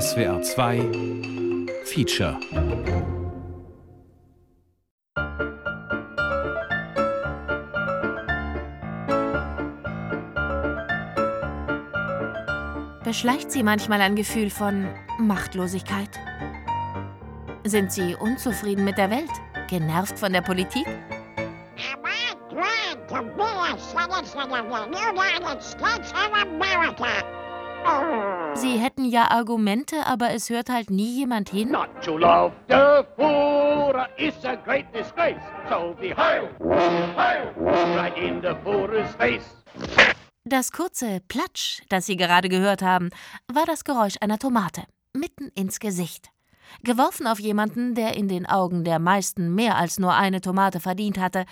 SWR 2 Feature Beschleicht Sie manchmal ein Gefühl von Machtlosigkeit? Sind Sie unzufrieden mit der Welt? Genervt von der Politik? Sie hätten ja Argumente, aber es hört halt nie jemand hin. Not to love the Führer is a great disgrace. So be heil, heil, right in the Führer's face. Das kurze Platsch, das Sie gerade gehört haben, war das Geräusch einer Tomate, mitten ins Gesicht. Geworfen auf jemanden, der in den Augen der meisten mehr als nur eine Tomate verdient hatte.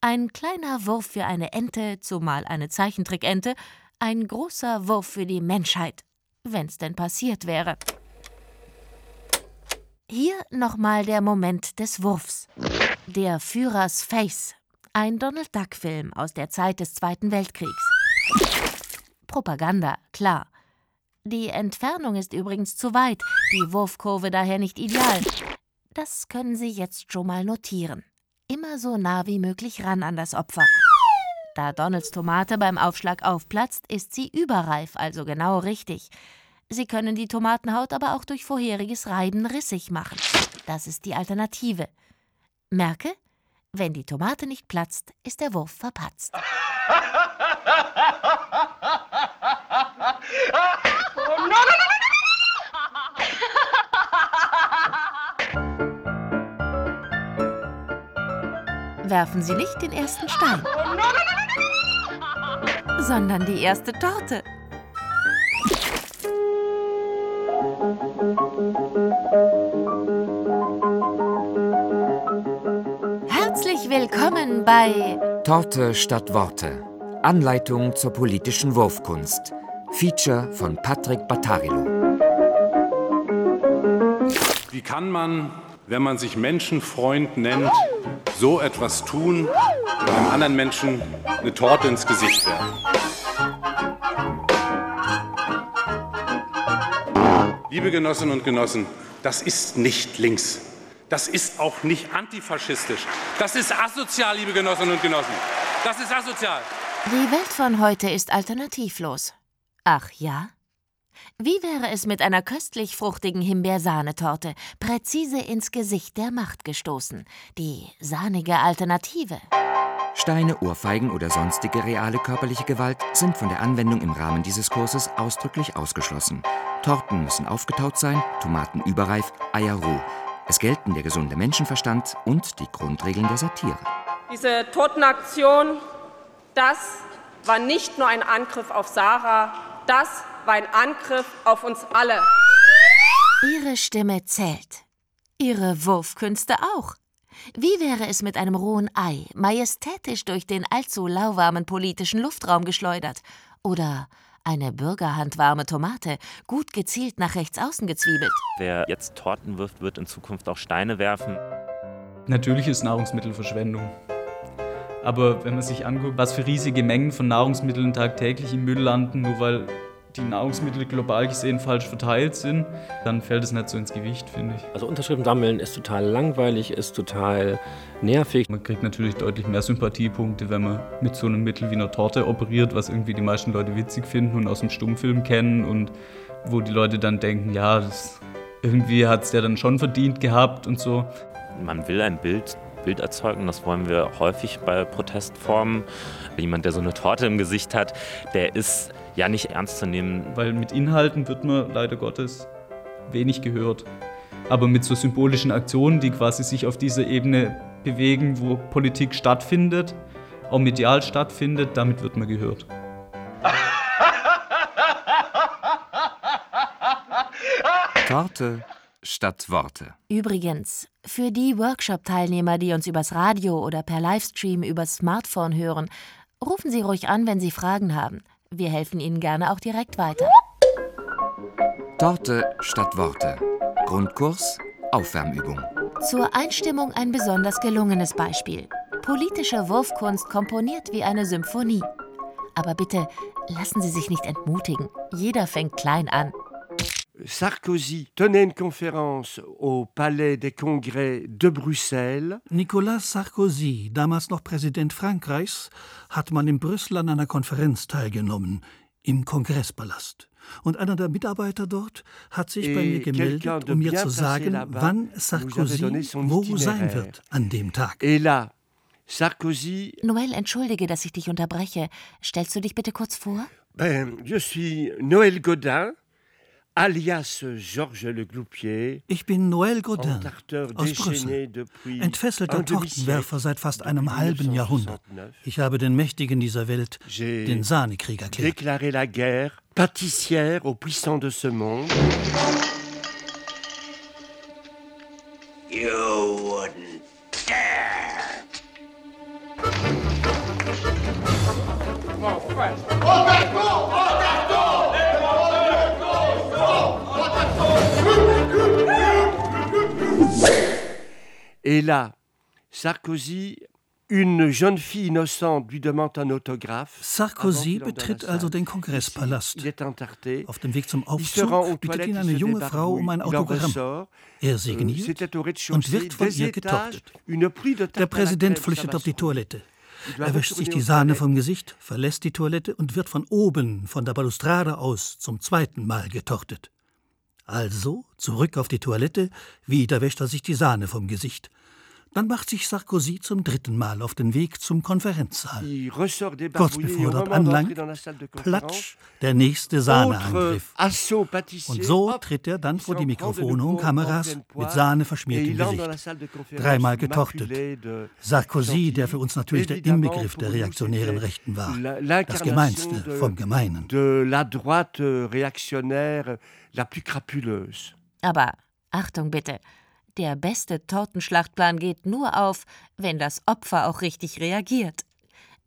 Ein kleiner Wurf für eine Ente, zumal eine Zeichentrickente, ein großer Wurf für die Menschheit, wenn's denn passiert wäre. Hier nochmal der Moment des Wurfs. Der Führers Face, ein Donald Duck-Film aus der Zeit des Zweiten Weltkriegs. Propaganda, klar. Die Entfernung ist übrigens zu weit, die Wurfkurve daher nicht ideal. Das können Sie jetzt schon mal notieren. Immer so nah wie möglich ran an das Opfer. Da Donalds Tomate beim Aufschlag aufplatzt, ist sie überreif, also genau richtig. Sie können die Tomatenhaut aber auch durch vorheriges Reiben rissig machen. Das ist die Alternative. Merke, wenn die Tomate nicht platzt, ist der Wurf verpatzt. Werfen Sie nicht den ersten Stein, sondern die erste Torte. Herzlich willkommen bei Torte statt Worte. Anleitung zur politischen Wurfkunst. Feature von Patrick Battarilo. Wie kann man, wenn man sich Menschenfreund nennt, so etwas tun und einem anderen Menschen eine Torte ins Gesicht werfen? Liebe Genossinnen und Genossen, das ist nicht links. Das ist auch nicht antifaschistisch. Das ist asozial, liebe Genossinnen und Genossen. Das ist asozial. Die Welt von heute ist alternativlos. Ach ja? Wie wäre es mit einer köstlich fruchtigen Himbeersahnetorte, präzise ins Gesicht der Macht gestoßen? Die sahnige Alternative. Steine, Ohrfeigen oder sonstige reale körperliche Gewalt sind von der Anwendung im Rahmen dieses Kurses ausdrücklich ausgeschlossen. Torten müssen aufgetaut sein, Tomaten überreif, Eier roh. Es gelten der gesunde Menschenverstand und die Grundregeln der Satire. Diese Totenaktion, das war nicht nur ein Angriff auf Sarah, das war ein Angriff auf uns alle. Ihre Stimme zählt. Ihre Wurfkünste auch. Wie wäre es mit einem rohen Ei, majestätisch durch den allzu lauwarmen politischen Luftraum geschleudert? Oder eine bürgerhandwarme Tomate, gut gezielt nach rechts außen gezwiebelt? Wer jetzt Torten wirft, wird in Zukunft auch Steine werfen. Natürlich ist Nahrungsmittelverschwendung. Aber wenn man sich anguckt, was für riesige Mengen von Nahrungsmitteln tagtäglich im Müll landen, nur weil die Nahrungsmittel global gesehen falsch verteilt sind, dann fällt es nicht so ins Gewicht, finde ich. Also Unterschriften sammeln ist total langweilig, ist total nervig. Man kriegt natürlich deutlich mehr Sympathiepunkte, wenn man mit so einem Mittel wie einer Torte operiert, was irgendwie die meisten Leute witzig finden und aus dem Stummfilm kennen und wo die Leute dann denken, ja, das, irgendwie hat es der dann schon verdient gehabt und so. Man will ein Bild Bild erzeugen. Das wollen wir häufig bei Protestformen. Jemand, der so eine Torte im Gesicht hat, der ist ja nicht ernst zu nehmen. Weil mit Inhalten wird man leider Gottes wenig gehört. Aber mit so symbolischen Aktionen, die quasi sich auf dieser Ebene bewegen, wo Politik stattfindet, auch medial stattfindet, damit wird man gehört. Torte statt Worte. Übrigens, für die Workshop-Teilnehmer, die uns übers Radio oder per Livestream übers Smartphone hören, rufen Sie ruhig an, wenn Sie Fragen haben. Wir helfen Ihnen gerne auch direkt weiter. Torte statt Worte. Grundkurs Aufwärmübung. Zur Einstimmung ein besonders gelungenes Beispiel. Politische Wurfkunst komponiert wie eine Symphonie. Aber bitte lassen Sie sich nicht entmutigen. Jeder fängt klein an. Sarkozy tenait une conférence au Palais des Congrès de Bruxelles. Nicolas Sarkozy, damals noch Präsident Frankreichs, hat man in Brüssel an einer Konferenz teilgenommen, im Kongresspalast. Und einer der Mitarbeiter dort hat sich bei mir gemeldet, um mir zu sagen, wann Sarkozy wo sein wird an dem Tag. Et là, Sarkozy. Noël, entschuldige, dass ich dich unterbreche. Stellst du dich bitte kurz vor? Ben, je suis Noël Godin, alias Georges Le Gloupier. Ich bin Noël Godin aus Brüssel, entfesselter Tortenwerfer seit fast einem halben Jahrhundert. Ich habe den Mächtigen dieser Welt den Sahnekrieg erklärt. Déclaré la guerre pâtissière aux puissants de ce monde. You wouldn't dare. Et là, Sarkozy, une jeune fille innocente lui demande un autographe. Sarkozy betritt also den Kongresspalast. Auf dem Weg zum Aufzug bittet ihn eine junge Frau um ein Autogramm. Er Euh, signiert au und wird von ihr getortet. Der Präsident flüchtet auf die Toilette. Er wäscht sich die Sahne vom Gesicht, verlässt die Toilette und wird von oben, von der Balustrade aus, zum zweiten Mal getortet. Also zurück auf die Toilette, wieder wäscht er sich die Sahne vom Gesicht. Dann macht sich Sarkozy zum dritten Mal auf den Weg zum Konferenzsaal. Kurz bevor er dort anlangt, platsch, der nächste Sahneangriff. Und so tritt er dann vor die Mikrofone und Kameras mit Sahne dans la Gesicht. Dreimal getortet. de Sarkozy, der für uns natürlich der Inbegriff der reaktionären Rechten war. Das Gemeinste vom Gemeinen. de la droite réactionnaire la plus crapuleuse. Aber Achtung bitte. Der beste Tortenschlachtplan geht nur auf, wenn das Opfer auch richtig reagiert.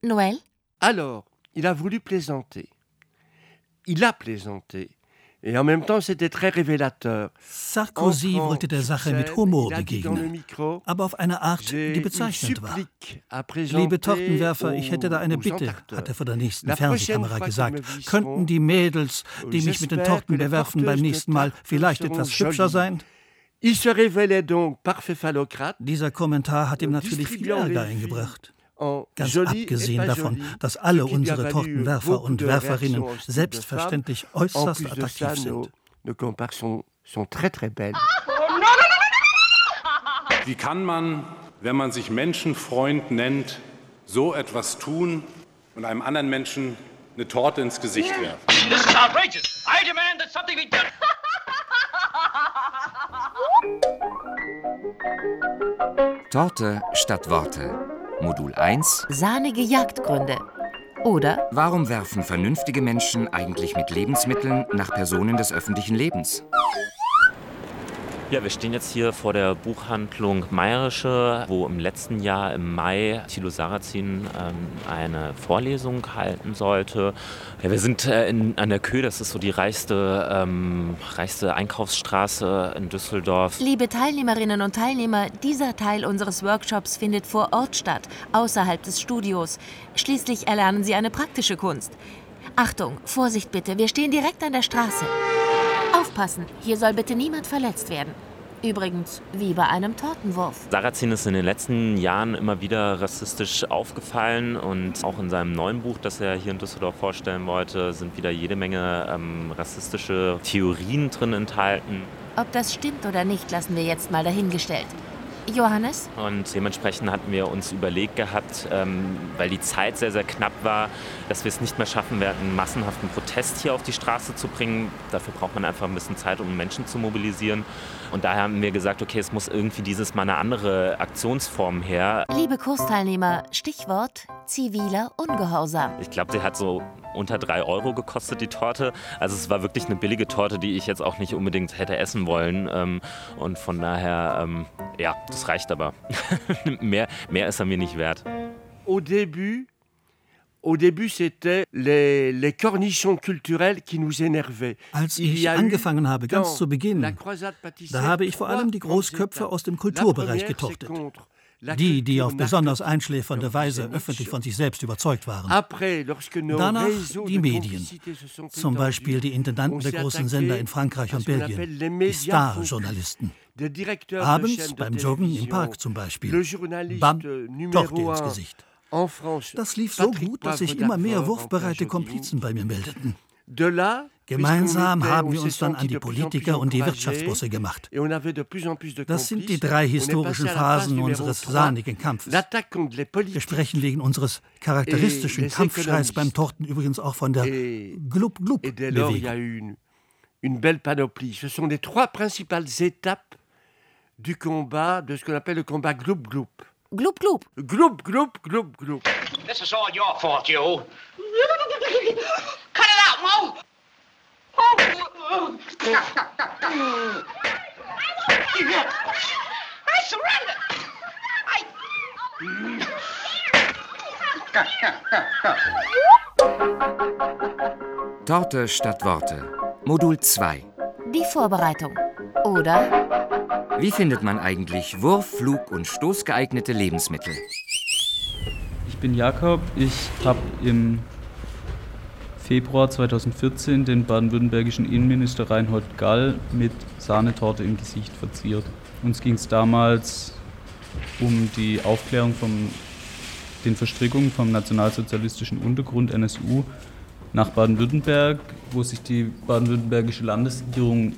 Noël? Alors, il a voulu plaisanter. Il a plaisanté. Et en même temps, c'était très révélateur. Sarkozy wollte der Sache mit Humor begegnen, micro, aber auf eine Art, die bezeichnend war. Liebe Tortenwerfer, ich hätte da eine Bitte, hat er vor der nächsten Fernsehkamera gesagt. Könnten die Mädels, die mich mit den Torten bewerfen, beim nächsten Mal vielleicht etwas hübscher sein? Il se révélait donc parfait phallocrate, Dieser Kommentar hat ihm natürlich viel Ärger eingebracht. Ganz abgesehen davon, dass alle unsere Tortenwerfer und Werferinnen selbstverständlich äußerst attraktiv sind. Wie kann man, wenn man sich Menschenfreund nennt, so etwas tun und einem anderen Menschen eine Torte ins Gesicht werfen? This is outrageous. I demand that something be done. Torte statt Worte. Modul 1. Sahnige Jagdgründe. Oder Warum werfen vernünftige Menschen eigentlich mit Lebensmitteln nach Personen des öffentlichen Lebens? Ja, wir stehen jetzt hier vor der Buchhandlung Meierische, wo im letzten Jahr im Mai Thilo Sarrazin ähm, eine Vorlesung halten sollte. Ja, wir sind äh, in, an der Kö, das ist so die reichste, ähm, reichste Einkaufsstraße in Düsseldorf. Liebe Teilnehmerinnen und Teilnehmer, dieser Teil unseres Workshops findet vor Ort statt, außerhalb des Studios. Schließlich erlernen Sie eine praktische Kunst. Achtung, Vorsicht bitte, wir stehen direkt an der Straße. Aufpassen, hier soll bitte niemand verletzt werden. Übrigens, wie bei einem Tortenwurf. Sarrazin ist in den letzten Jahren immer wieder rassistisch aufgefallen und auch in seinem neuen Buch, das er hier in Düsseldorf vorstellen wollte, sind wieder jede Menge ähm, rassistische Theorien drin enthalten. Ob das stimmt oder nicht, lassen wir jetzt mal dahingestellt. Johannes? Und dementsprechend hatten wir uns überlegt gehabt, ähm, weil die Zeit sehr, sehr knapp war, dass wir es nicht mehr schaffen werden, einen massenhaften Protest hier auf die Straße zu bringen. Dafür braucht man einfach ein bisschen Zeit, um Menschen zu mobilisieren. Und daher haben wir gesagt, okay, es muss irgendwie dieses Mal eine andere Aktionsform her. Liebe Kursteilnehmer, Stichwort ziviler Ungehorsam. Ich glaube, sie hat so unter drei Euro gekostet, die Torte. Also es war wirklich eine billige Torte, die ich jetzt auch nicht unbedingt hätte essen wollen. Ähm, und von daher, ähm, ja, das reicht aber. mehr, mehr ist er mir nicht wert. Au début, au début c'était les, les cornichons culturels qui nous énervaient. Als ich angefangen habe, ganz zu Beginn, da habe ich vor allem die Großköpfe aus dem Kulturbereich getortet. Die, die auf besonders einschläfernde Weise öffentlich von sich selbst überzeugt waren. Danach die Medien, zum Beispiel die Intendanten der großen Sender in Frankreich und Belgien, die Star-Journalisten. Abends beim Joggen im Park zum Beispiel. Bam, Torte ins Gesicht. Das lief so gut, dass sich immer mehr wurfbereite Komplizen bei mir meldeten. Gemeinsam haben wir uns dann an die Politiker und die Wirtschaftsbusse gemacht. Das sind die drei historischen Phasen unseres sahnigen Kampfes. Wir sprechen wegen unseres charakteristischen Kampfschreis beim Torten übrigens auch von der Glub-Glub-Bewegung. Une belle panoplie. Ce sont les trois principales étapes du combat, de ce qu'on appelle le combat gloup-gloup. Gloup-gloup. Gloup-gloup, gloup-gloup. This is all your fault, you. Cut it out, Mo! Torte statt Worte. Modul 2. Die Vorbereitung. Oder? Wie findet man eigentlich Wurf-, Flug- und Stoßgeeignete Lebensmittel? Ich bin Jakob. Ich habe im Februar 2014 den baden-württembergischen Innenminister Reinhold Gall mit Sahnetorte im Gesicht verziert. Uns ging es damals um die Aufklärung von den Verstrickungen vom nationalsozialistischen Untergrund NSU nach Baden-Württemberg, wo sich die baden-württembergische Landesregierung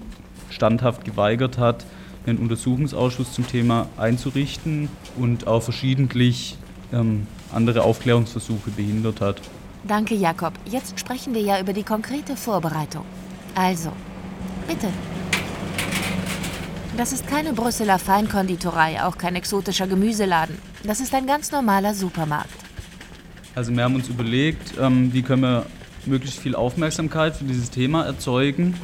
standhaft geweigert hat, einen Untersuchungsausschuss zum Thema einzurichten und auch verschiedentlich ähm, andere Aufklärungsversuche behindert hat. Danke, Jakob. Jetzt sprechen wir ja über die konkrete Vorbereitung. Also, bitte. Das ist keine Brüsseler Feinkonditorei, auch kein exotischer Gemüseladen. Das ist ein ganz normaler Supermarkt. Also wir haben uns überlegt, ähm, wie können wir möglichst viel Aufmerksamkeit für dieses Thema erzeugen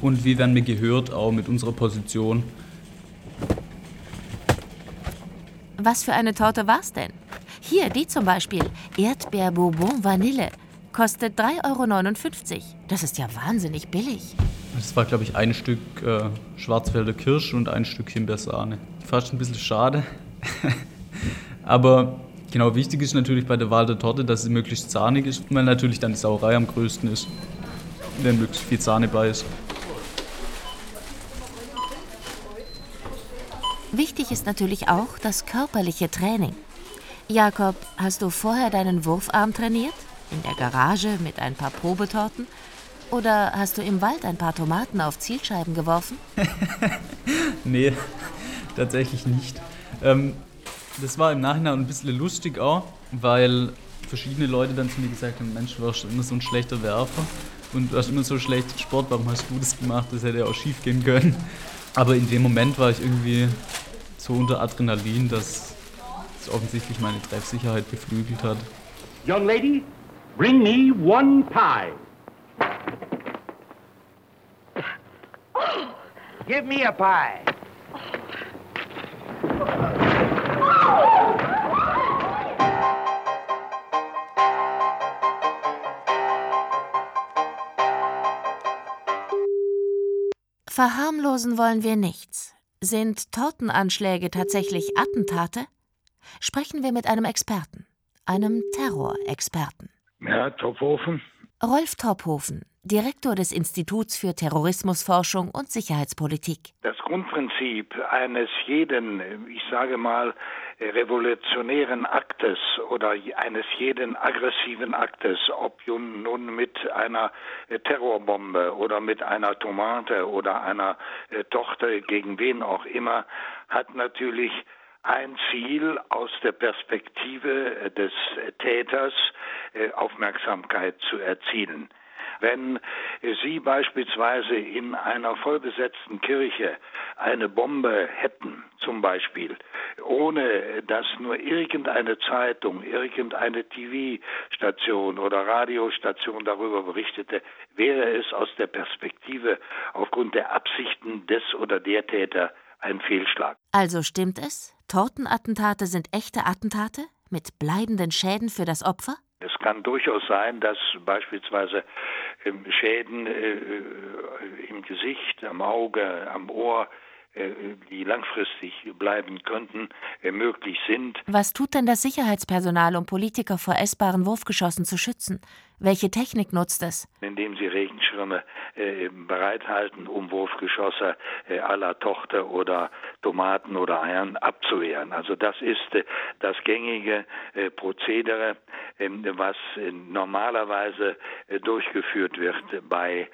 und wie werden wir gehört auch mit unserer Position. Was für eine Torte war's denn? Hier, die zum Beispiel. Erdbeer-Bourbon Vanille. Kostet 3,59 Euro. Das ist ja wahnsinnig billig. Das war, glaube ich, ein Stück äh, Schwarzwälder Kirsch und ein Stück Himbeersahne. Fast ein bisschen schade. Aber genau wichtig ist natürlich bei der Wahl der Torte, dass sie möglichst zahnig ist, weil natürlich dann die Sauerei am größten ist, wenn möglichst viel Sahne bei ist. Wichtig ist natürlich auch das körperliche Training. Jakob, hast du vorher deinen Wurfarm trainiert? In der Garage mit ein paar Probetorten? Oder hast du im Wald ein paar Tomaten auf Zielscheiben geworfen? nee, tatsächlich nicht. Ähm, das war im Nachhinein ein bisschen lustig auch, weil verschiedene Leute dann zu mir gesagt haben, Mensch, du warst immer so ein schlechter Werfer und du hast immer so schlecht Sport, warum hast du das gemacht? Das hätte ja auch schief gehen können. Aber in dem Moment war ich irgendwie so unter Adrenalin, dass es offensichtlich meine Treffsicherheit beflügelt hat. Young lady, bring me one pie. Give me a pie. Verharmlosen wollen wir nichts. Sind Tortenanschläge tatsächlich Attentate? Sprechen wir mit einem Experten, einem Terrorexperten. Ja, Tophofen. Rolf Tophofen, Direktor des Instituts für Terrorismusforschung und Sicherheitspolitik. Das Grundprinzip eines jeden, ich sage mal, revolutionären Aktes oder eines jeden aggressiven Aktes, ob nun mit einer Terrorbombe oder mit einer Tomate oder einer Tochter gegen wen auch immer, hat natürlich ein Ziel aus der Perspektive des Täters Aufmerksamkeit zu erzielen. Wenn Sie beispielsweise in einer vollbesetzten Kirche eine Bombe hätten, zum Beispiel, ohne dass nur irgendeine Zeitung, irgendeine TV-Station oder Radiostation darüber berichtete, wäre es aus der Perspektive aufgrund der Absichten des oder der Täter ein Fehlschlag. Also stimmt es? Tortenattentate sind echte Attentate mit bleibenden Schäden für das Opfer? Es kann durchaus sein, dass beispielsweise Schäden im Gesicht, am Auge, am Ohr äh, die langfristig bleiben könnten, äh, möglich sind. Was tut denn das Sicherheitspersonal, um Politiker vor essbaren Wurfgeschossen zu schützen? Welche Technik nutzt es? Indem sie Regenschirme äh, bereithalten, um Wurfgeschosse äh, aller Tochter oder Tomaten oder Eiern abzuwehren. Also das ist äh, das gängige äh, Prozedere, ähm, was normalerweise durchgeführt wird bei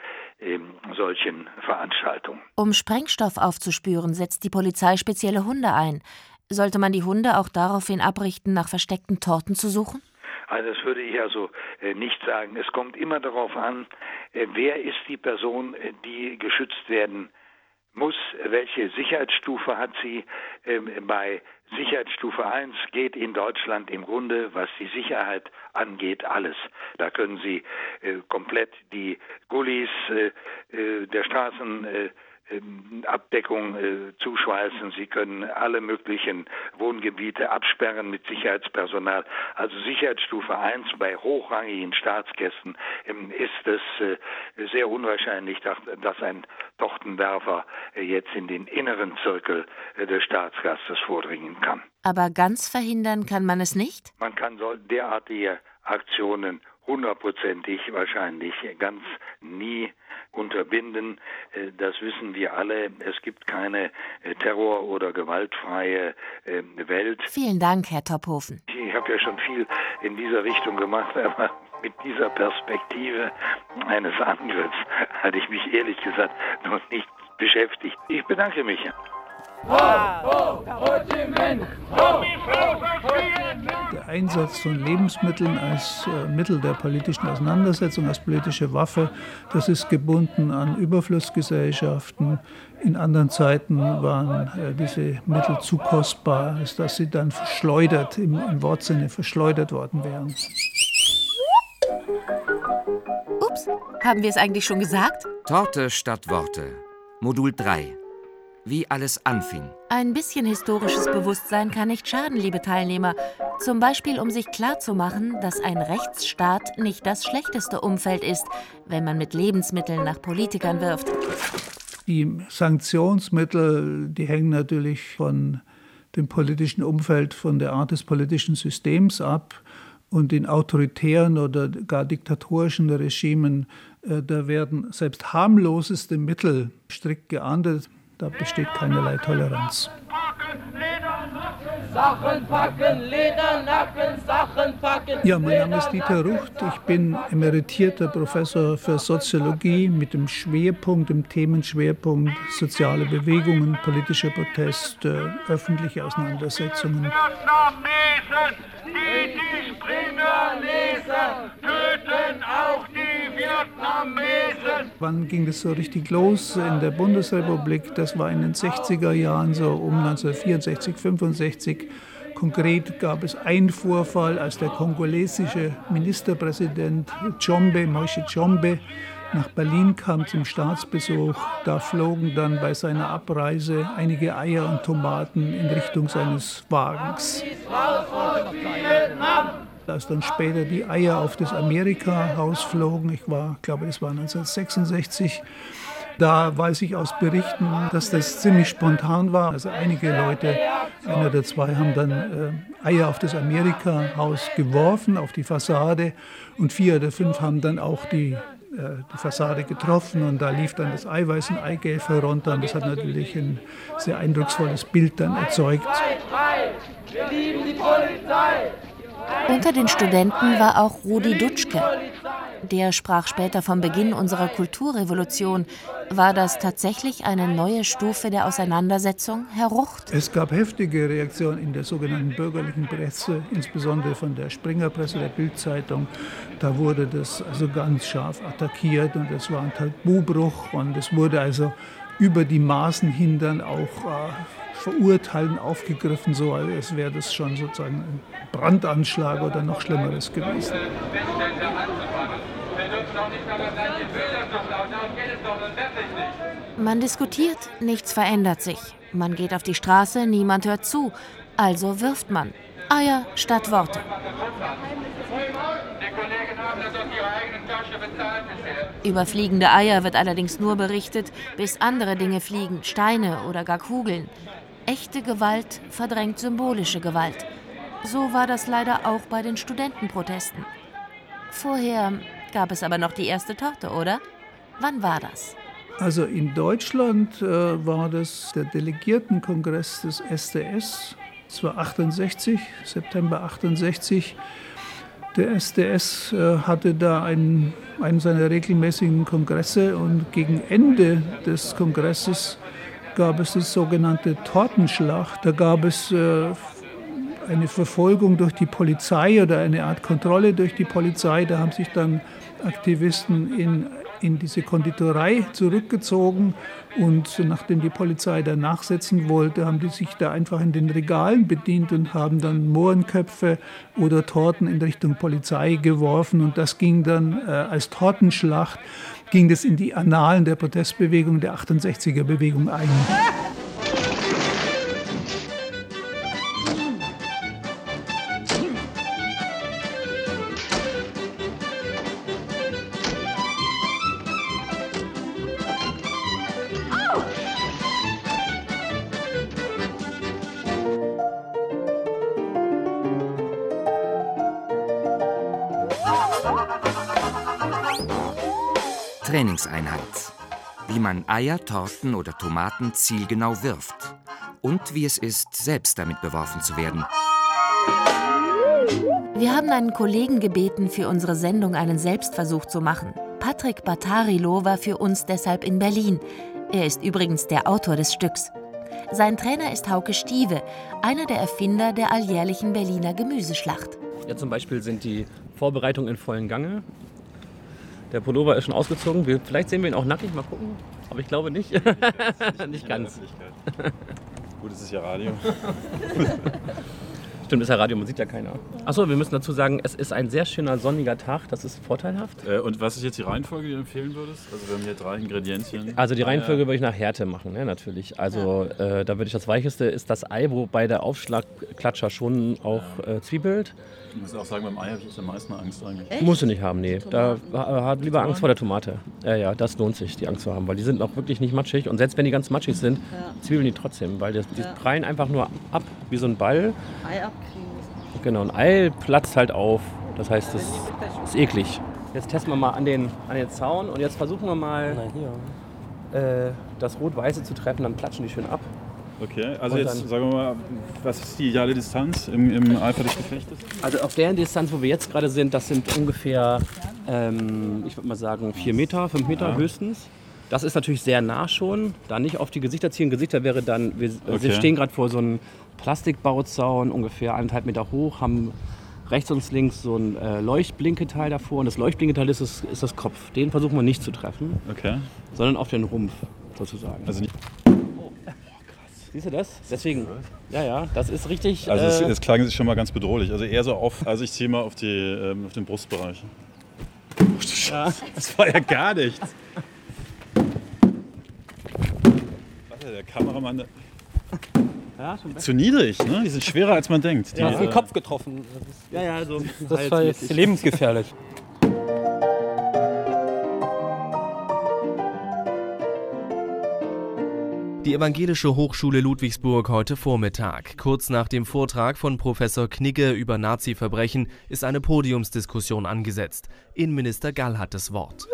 solchen Veranstaltungen. Um Sprengstoff aufzuspüren, setzt die Polizei spezielle Hunde ein. Sollte man die Hunde auch daraufhin abrichten, nach versteckten Torten zu suchen? Also das würde ich also nicht sagen. Es kommt immer darauf an, äh, wer ist die Person, äh, die geschützt werden muss, welche Sicherheitsstufe hat sie. Ähm, bei Sicherheitsstufe 1 geht in Deutschland im Grunde, was die Sicherheit angeht, alles. Da können Sie äh, komplett die Gullis äh, äh der Straßen Abdeckung äh, zuschweißen. Sie können alle möglichen Wohngebiete absperren mit Sicherheitspersonal. Also Sicherheitsstufe 1 bei hochrangigen Staatsgästen ähm, ist es äh, sehr unwahrscheinlich, dass, dass ein Tochtenwerfer äh, jetzt in den inneren Zirkel äh, des Staatsgastes vordringen kann. Aber ganz verhindern kann man es nicht? Man kann so derartige Aktionen hundertprozentig wahrscheinlich ganz nie unterbinden. Äh, das wissen wir alle. Es gibt keine äh, terror- oder gewaltfreie ähm, Welt. Vielen Dank, Herr Tophofen. Ich habe ja schon viel in dieser Richtung gemacht, aber mit dieser Perspektive eines Angriffs hatte ich mich ehrlich gesagt noch nicht beschäftigt. Ich bedanke mich. Der Einsatz von Lebensmitteln als äh, Mittel der politischen Auseinandersetzung, als politische Waffe, das ist gebunden an Überflussgesellschaften. In anderen Zeiten waren äh, diese Mittel zu kostbar, als dass sie dann verschleudert, im, im Wortsinne verschleudert worden wären. Ups, haben wir es eigentlich schon gesagt? Torte statt Worte. Modul 3 wie alles anfing. Ein bisschen historisches Bewusstsein kann nicht schaden, liebe Teilnehmer. Zum Beispiel, um sich klarzumachen, dass ein Rechtsstaat nicht das schlechteste Umfeld ist, wenn man mit Lebensmitteln nach Politikern wirft. Die Sanktionsmittel, die hängen natürlich von dem politischen Umfeld, von der Art des politischen Systems ab. Und in autoritären oder gar diktatorischen Regimen, äh, da werden selbst harmloseste Mittel strikt geahndet. Da besteht keinerlei Toleranz. Sachen packen, Ledernacken, Sachen packen. Ja, mein Name ist Dieter Rucht. Ich bin emeritierter Professor für Soziologie mit dem Schwerpunkt, dem Themenschwerpunkt soziale Bewegungen, politischer Protest, äh, öffentliche Auseinandersetzungen. Die die Springer lesen, töten auch die. Wann ging das so richtig los in der Bundesrepublik? Das war in den 60er Jahren, so um 1964, 65. Konkret gab es einen Vorfall, als der kongolesische Ministerpräsident Chombe, Moishe Chombe, nach Berlin kam zum Staatsbesuch. Da flogen dann bei seiner Abreise einige Eier und Tomaten in Richtung seines Wagens. Als dann später die Eier auf das Amerika-Haus flogen, ich war, glaube, das war 1966, da weiß ich aus Berichten, dass das ziemlich spontan war. Also einige Leute, einer oder zwei, haben dann äh, Eier auf das Amerika-Haus geworfen, auf die Fassade. Und vier oder fünf haben dann auch die äh, die Fassade getroffen und da lief dann das Eiweiß und Eigelb herunter und das hat natürlich ein sehr eindrucksvolles Bild dann erzeugt. Wir lieben die Polizei! Unter den Studenten war auch Rudi Dutschke. Der sprach später vom Beginn unserer Kulturrevolution. War das tatsächlich eine neue Stufe der Auseinandersetzung, Herr Rucht? Es gab heftige Reaktionen in der sogenannten bürgerlichen Presse, insbesondere von der Springerpresse, der Bildzeitung. Da wurde das also ganz scharf attackiert und es war ein Tabubruch und es wurde also über die Maßen hin dann auch äh, verurteilen, aufgegriffen, so als wäre das schon sozusagen ein Brandanschlag oder noch Schlimmeres gewesen. Man diskutiert, nichts verändert sich. Man geht auf die Straße, niemand hört zu. Also wirft man. Eier statt Worte. Über fliegende Eier wird allerdings nur berichtet, bis andere Dinge fliegen, Steine oder gar Kugeln. Echte Gewalt verdrängt symbolische Gewalt. So war das leider auch bei den Studentenprotesten. Vorher gab es aber noch die erste Torte, oder? Wann war das? Also in Deutschland äh, war das der Delegiertenkongress des SDS. Es war 68, September 68. Der SDS äh, hatte da einen, einen seiner regelmäßigen Kongresse und gegen Ende des Kongresses gab es das sogenannte Tortenschlacht. Da gab es äh, eine Verfolgung durch die Polizei oder eine Art Kontrolle durch die Polizei. Da haben sich dann Aktivisten in in diese Konditorei zurückgezogen und nachdem die Polizei da nachsetzen wollte, haben die sich da einfach in den Regalen bedient und haben dann Mohrenköpfe oder Torten in Richtung Polizei geworfen und das ging dann äh, als Tortenschlacht, ging das in die Annalen der Protestbewegung, der 68er Bewegung ein. Eier, Torten oder Tomaten zielgenau wirft. Und wie es ist, selbst damit beworfen zu werden. Wir haben einen Kollegen gebeten, für unsere Sendung einen Selbstversuch zu machen. Patrick Batarilo war für uns deshalb in Berlin. Er ist übrigens der Autor des Stücks. Sein Trainer ist Hauke Stieve, einer der Erfinder der alljährlichen Berliner Gemüseschlacht. Ja, zum Beispiel sind die Vorbereitungen in vollen Gange. Der Pullover ist schon ausgezogen. Vielleicht sehen wir ihn auch nackig, mal gucken. Aber ich glaube nicht. nicht ganz. Gut, es ist ja Radio. Stimmt, ist ja Radio, man sieht ja keiner. Achso, wir müssen dazu sagen, es ist ein sehr schöner sonniger Tag, das ist vorteilhaft. Äh, und was ist jetzt die Reihenfolge, die du empfehlen würdest? Also wir haben hier drei Ingredienzien. Also die Reihenfolge würde ich nach Härte machen, ne, natürlich. Also äh, da würde ich das Weicheste ist das Ei, wobei der Aufschlagklatscher schon auch äh, zwiebelt. Ich muss auch sagen, beim Ei habe ich am meisten Angst eigentlich. Echt? Musst du nicht haben, nee. Da hat lieber Angst vor der Tomate. Ja, ja, das lohnt sich, die Angst zu haben, weil die sind auch wirklich nicht matschig. Und selbst wenn die ganz matschig sind, Ja. zwiebeln die trotzdem, weil das, die Ja. prallen einfach nur ab wie so ein Ball. Ei abkriegen. Genau, ein Ei platzt halt auf. Das heißt, das ist eklig. Jetzt testen wir mal an den, an den Zaun und jetzt versuchen wir mal äh, das Rot-Weiße zu treffen, dann platschen die schön ab. Okay, also Und jetzt sagen wir mal, was ist die ideale Distanz im, im Eifer des Gefechtes? Also auf der Distanz, wo wir jetzt gerade sind, das sind ungefähr, ähm, ich würde mal sagen, vier Meter, fünf Meter Ja. höchstens. Das ist natürlich sehr nah schon. Da nicht auf die Gesichter zielen. Gesichter wäre dann, wir, Okay. stehen gerade vor so einem Plastikbauzaun, ungefähr eineinhalb Meter hoch, haben rechts und links so ein äh, Leuchtblinketeil davor. Und das Leuchtblinketeil ist, das- ist das Kopf. Den versuchen wir nicht zu treffen, Okay. sondern auf den Rumpf sozusagen. Also nicht. Siehst du das? Deswegen, ja, ja, das ist richtig. Also es, äh, es klang sich schon mal ganz bedrohlich. Also eher so auf, also ich ziehe mal auf, die, ähm, auf den Brustbereich. Ja. Das war ja gar nichts. Warte, der Kameramann. der- Ja, schon. Zu niedrig, ne? Die sind schwerer als man denkt. Die, Ja, äh, auf den Kopf getroffen. Ja, ja, so. Das war jetzt lebensgefährlich. Die Evangelische Hochschule Ludwigsburg heute Vormittag. Kurz nach dem Vortrag von Professor Knigge über Nazi-Verbrechen ist eine Podiumsdiskussion angesetzt. Innenminister Gall hat das Wort.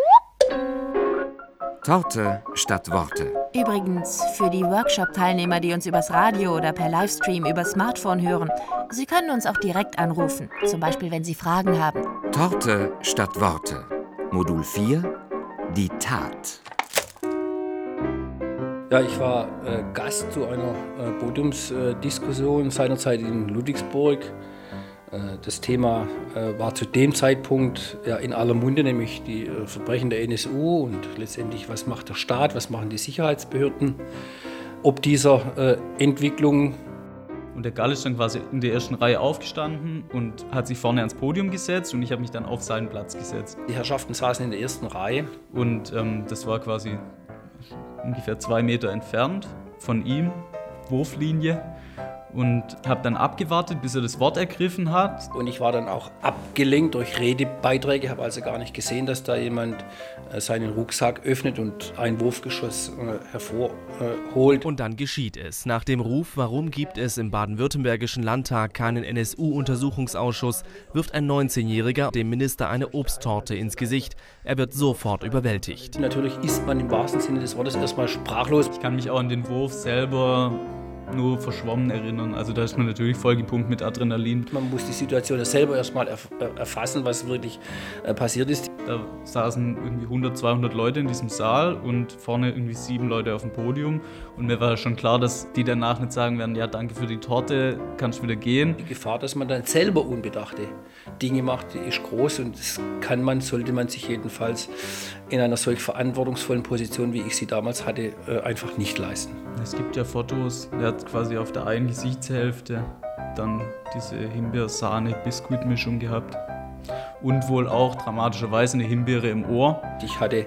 Torte statt Worte. Übrigens, für die Workshop-Teilnehmer, die uns übers Radio oder per Livestream über Smartphone hören, Sie können uns auch direkt anrufen, zum Beispiel wenn Sie Fragen haben. Torte statt Worte. Modul 4. Die Tat. Ja, ich war äh, Gast zu einer äh, Podiumsdiskussion seinerzeit in Ludwigsburg. Äh, das Thema äh, war zu dem Zeitpunkt ja, in aller Munde, nämlich die äh, Verbrechen der NSU und letztendlich, was macht der Staat, was machen die Sicherheitsbehörden, ob dieser äh, Entwicklung Und der Gall ist dann quasi in der ersten Reihe aufgestanden und hat sich vorne ans Podium gesetzt und ich habe mich dann auf seinen Platz gesetzt. Die Herrschaften saßen in der ersten Reihe. Und ähm, das war quasi ungefähr zwei Meter entfernt von ihm, Wurflinie. Und habe dann abgewartet, bis er das Wort ergriffen hat. Und ich war dann auch abgelenkt durch Redebeiträge, habe also gar nicht gesehen, dass da jemand äh, seinen Rucksack öffnet und ein Wurfgeschoss äh, hervorholt. Und dann geschieht es. Nach dem Ruf, warum gibt es im baden-württembergischen Landtag keinen NSU-Untersuchungsausschuss, wirft ein 19-Jähriger dem Minister eine Obsttorte ins Gesicht. Er wird sofort überwältigt. Natürlich ist man im wahrsten Sinne des Wortes erstmal sprachlos. Ich kann mich auch an den Wurf selber nur verschwommen erinnern. Also da ist man natürlich vollgepumpt mit Adrenalin. Man muss die Situation selber erstmal erf erfassen, was wirklich äh, passiert ist. Da saßen irgendwie 100, 200 Leute in diesem Saal und vorne irgendwie sieben Leute auf dem Podium. Und mir war schon klar, dass die danach nicht sagen werden, ja danke für die Torte, kannst wieder gehen. Die Gefahr, dass man dann selber unbedachte Dinge macht, ist groß und das kann man, sollte man sich jedenfalls in einer solch verantwortungsvollen Position, wie ich sie damals hatte, äh, einfach nicht leisten. Es gibt ja Fotos, er hat quasi auf der einen Gesichtshälfte dann diese Himbeersahne-Biskuitmischung gehabt und wohl auch dramatischerweise eine Himbeere im Ohr. Ich hatte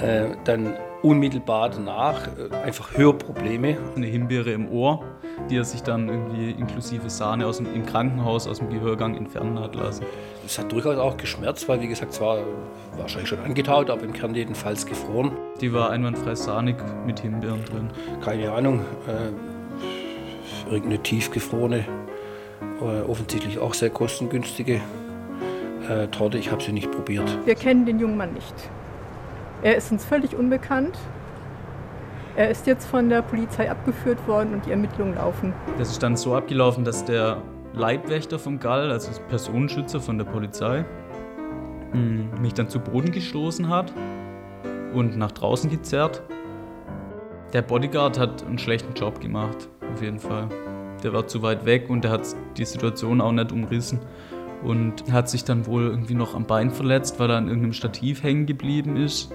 äh, dann unmittelbar danach äh, einfach Hörprobleme. Eine Himbeere im Ohr, die er sich dann irgendwie inklusive Sahne aus dem, im Krankenhaus aus dem Gehörgang entfernen hat lassen. Es hat durchaus auch geschmerzt, weil wie gesagt, es war wahrscheinlich schon angetaut, aber im Kern jedenfalls gefroren. Die war einwandfrei sahnig mit Himbeeren drin. Keine Ahnung, äh, irgendeine tiefgefrorene, äh, offensichtlich auch sehr kostengünstige äh, Torte. Ich habe sie nicht probiert. Wir kennen den jungen Mann nicht. Er ist uns völlig unbekannt. Er ist jetzt von der Polizei abgeführt worden und die Ermittlungen laufen. Das ist dann so abgelaufen, dass der Leibwächter vom Gall, also das Personenschützer von der Polizei, mich dann zu Boden gestoßen hat und nach draußen gezerrt. Der Bodyguard hat einen schlechten Job gemacht, auf jeden Fall. Der war zu weit weg und der hat die Situation auch nicht umrissen und hat sich dann wohl irgendwie noch am Bein verletzt, weil er an irgendeinem Stativ hängen geblieben ist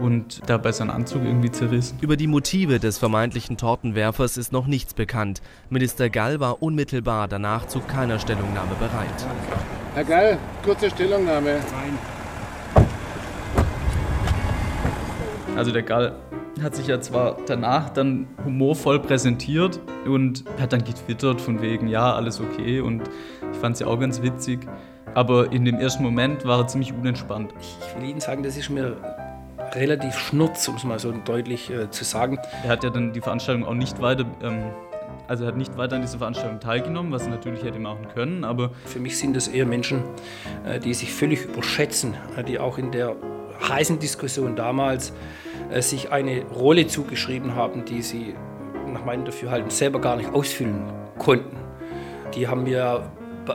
und dabei sein Anzug irgendwie zerrissen. Über die Motive des vermeintlichen Tortenwerfers ist noch nichts bekannt. Minister Gall war unmittelbar danach zu keiner Stellungnahme bereit. Herr Gall, kurze Stellungnahme. Nein. Also der Gall hat sich ja zwar danach dann humorvoll präsentiert und hat dann getwittert von wegen, ja, alles okay und ich fand es ja auch ganz witzig. Aber in dem ersten Moment war er ziemlich unentspannt. Ich will Ihnen sagen, das ist mir relativ schnurz, um es mal so deutlich äh, zu sagen. Er hat ja dann die Veranstaltung auch nicht weiter, ähm, also er hat nicht weiter an dieser Veranstaltung teilgenommen, was er natürlich hätte machen können, aber... Für mich sind das eher Menschen, äh, die sich völlig überschätzen, äh, die auch in der heißen Diskussion damals äh, sich eine Rolle zugeschrieben haben, die sie nach meinem Dafürhalten selber gar nicht ausfüllen konnten. Die haben mir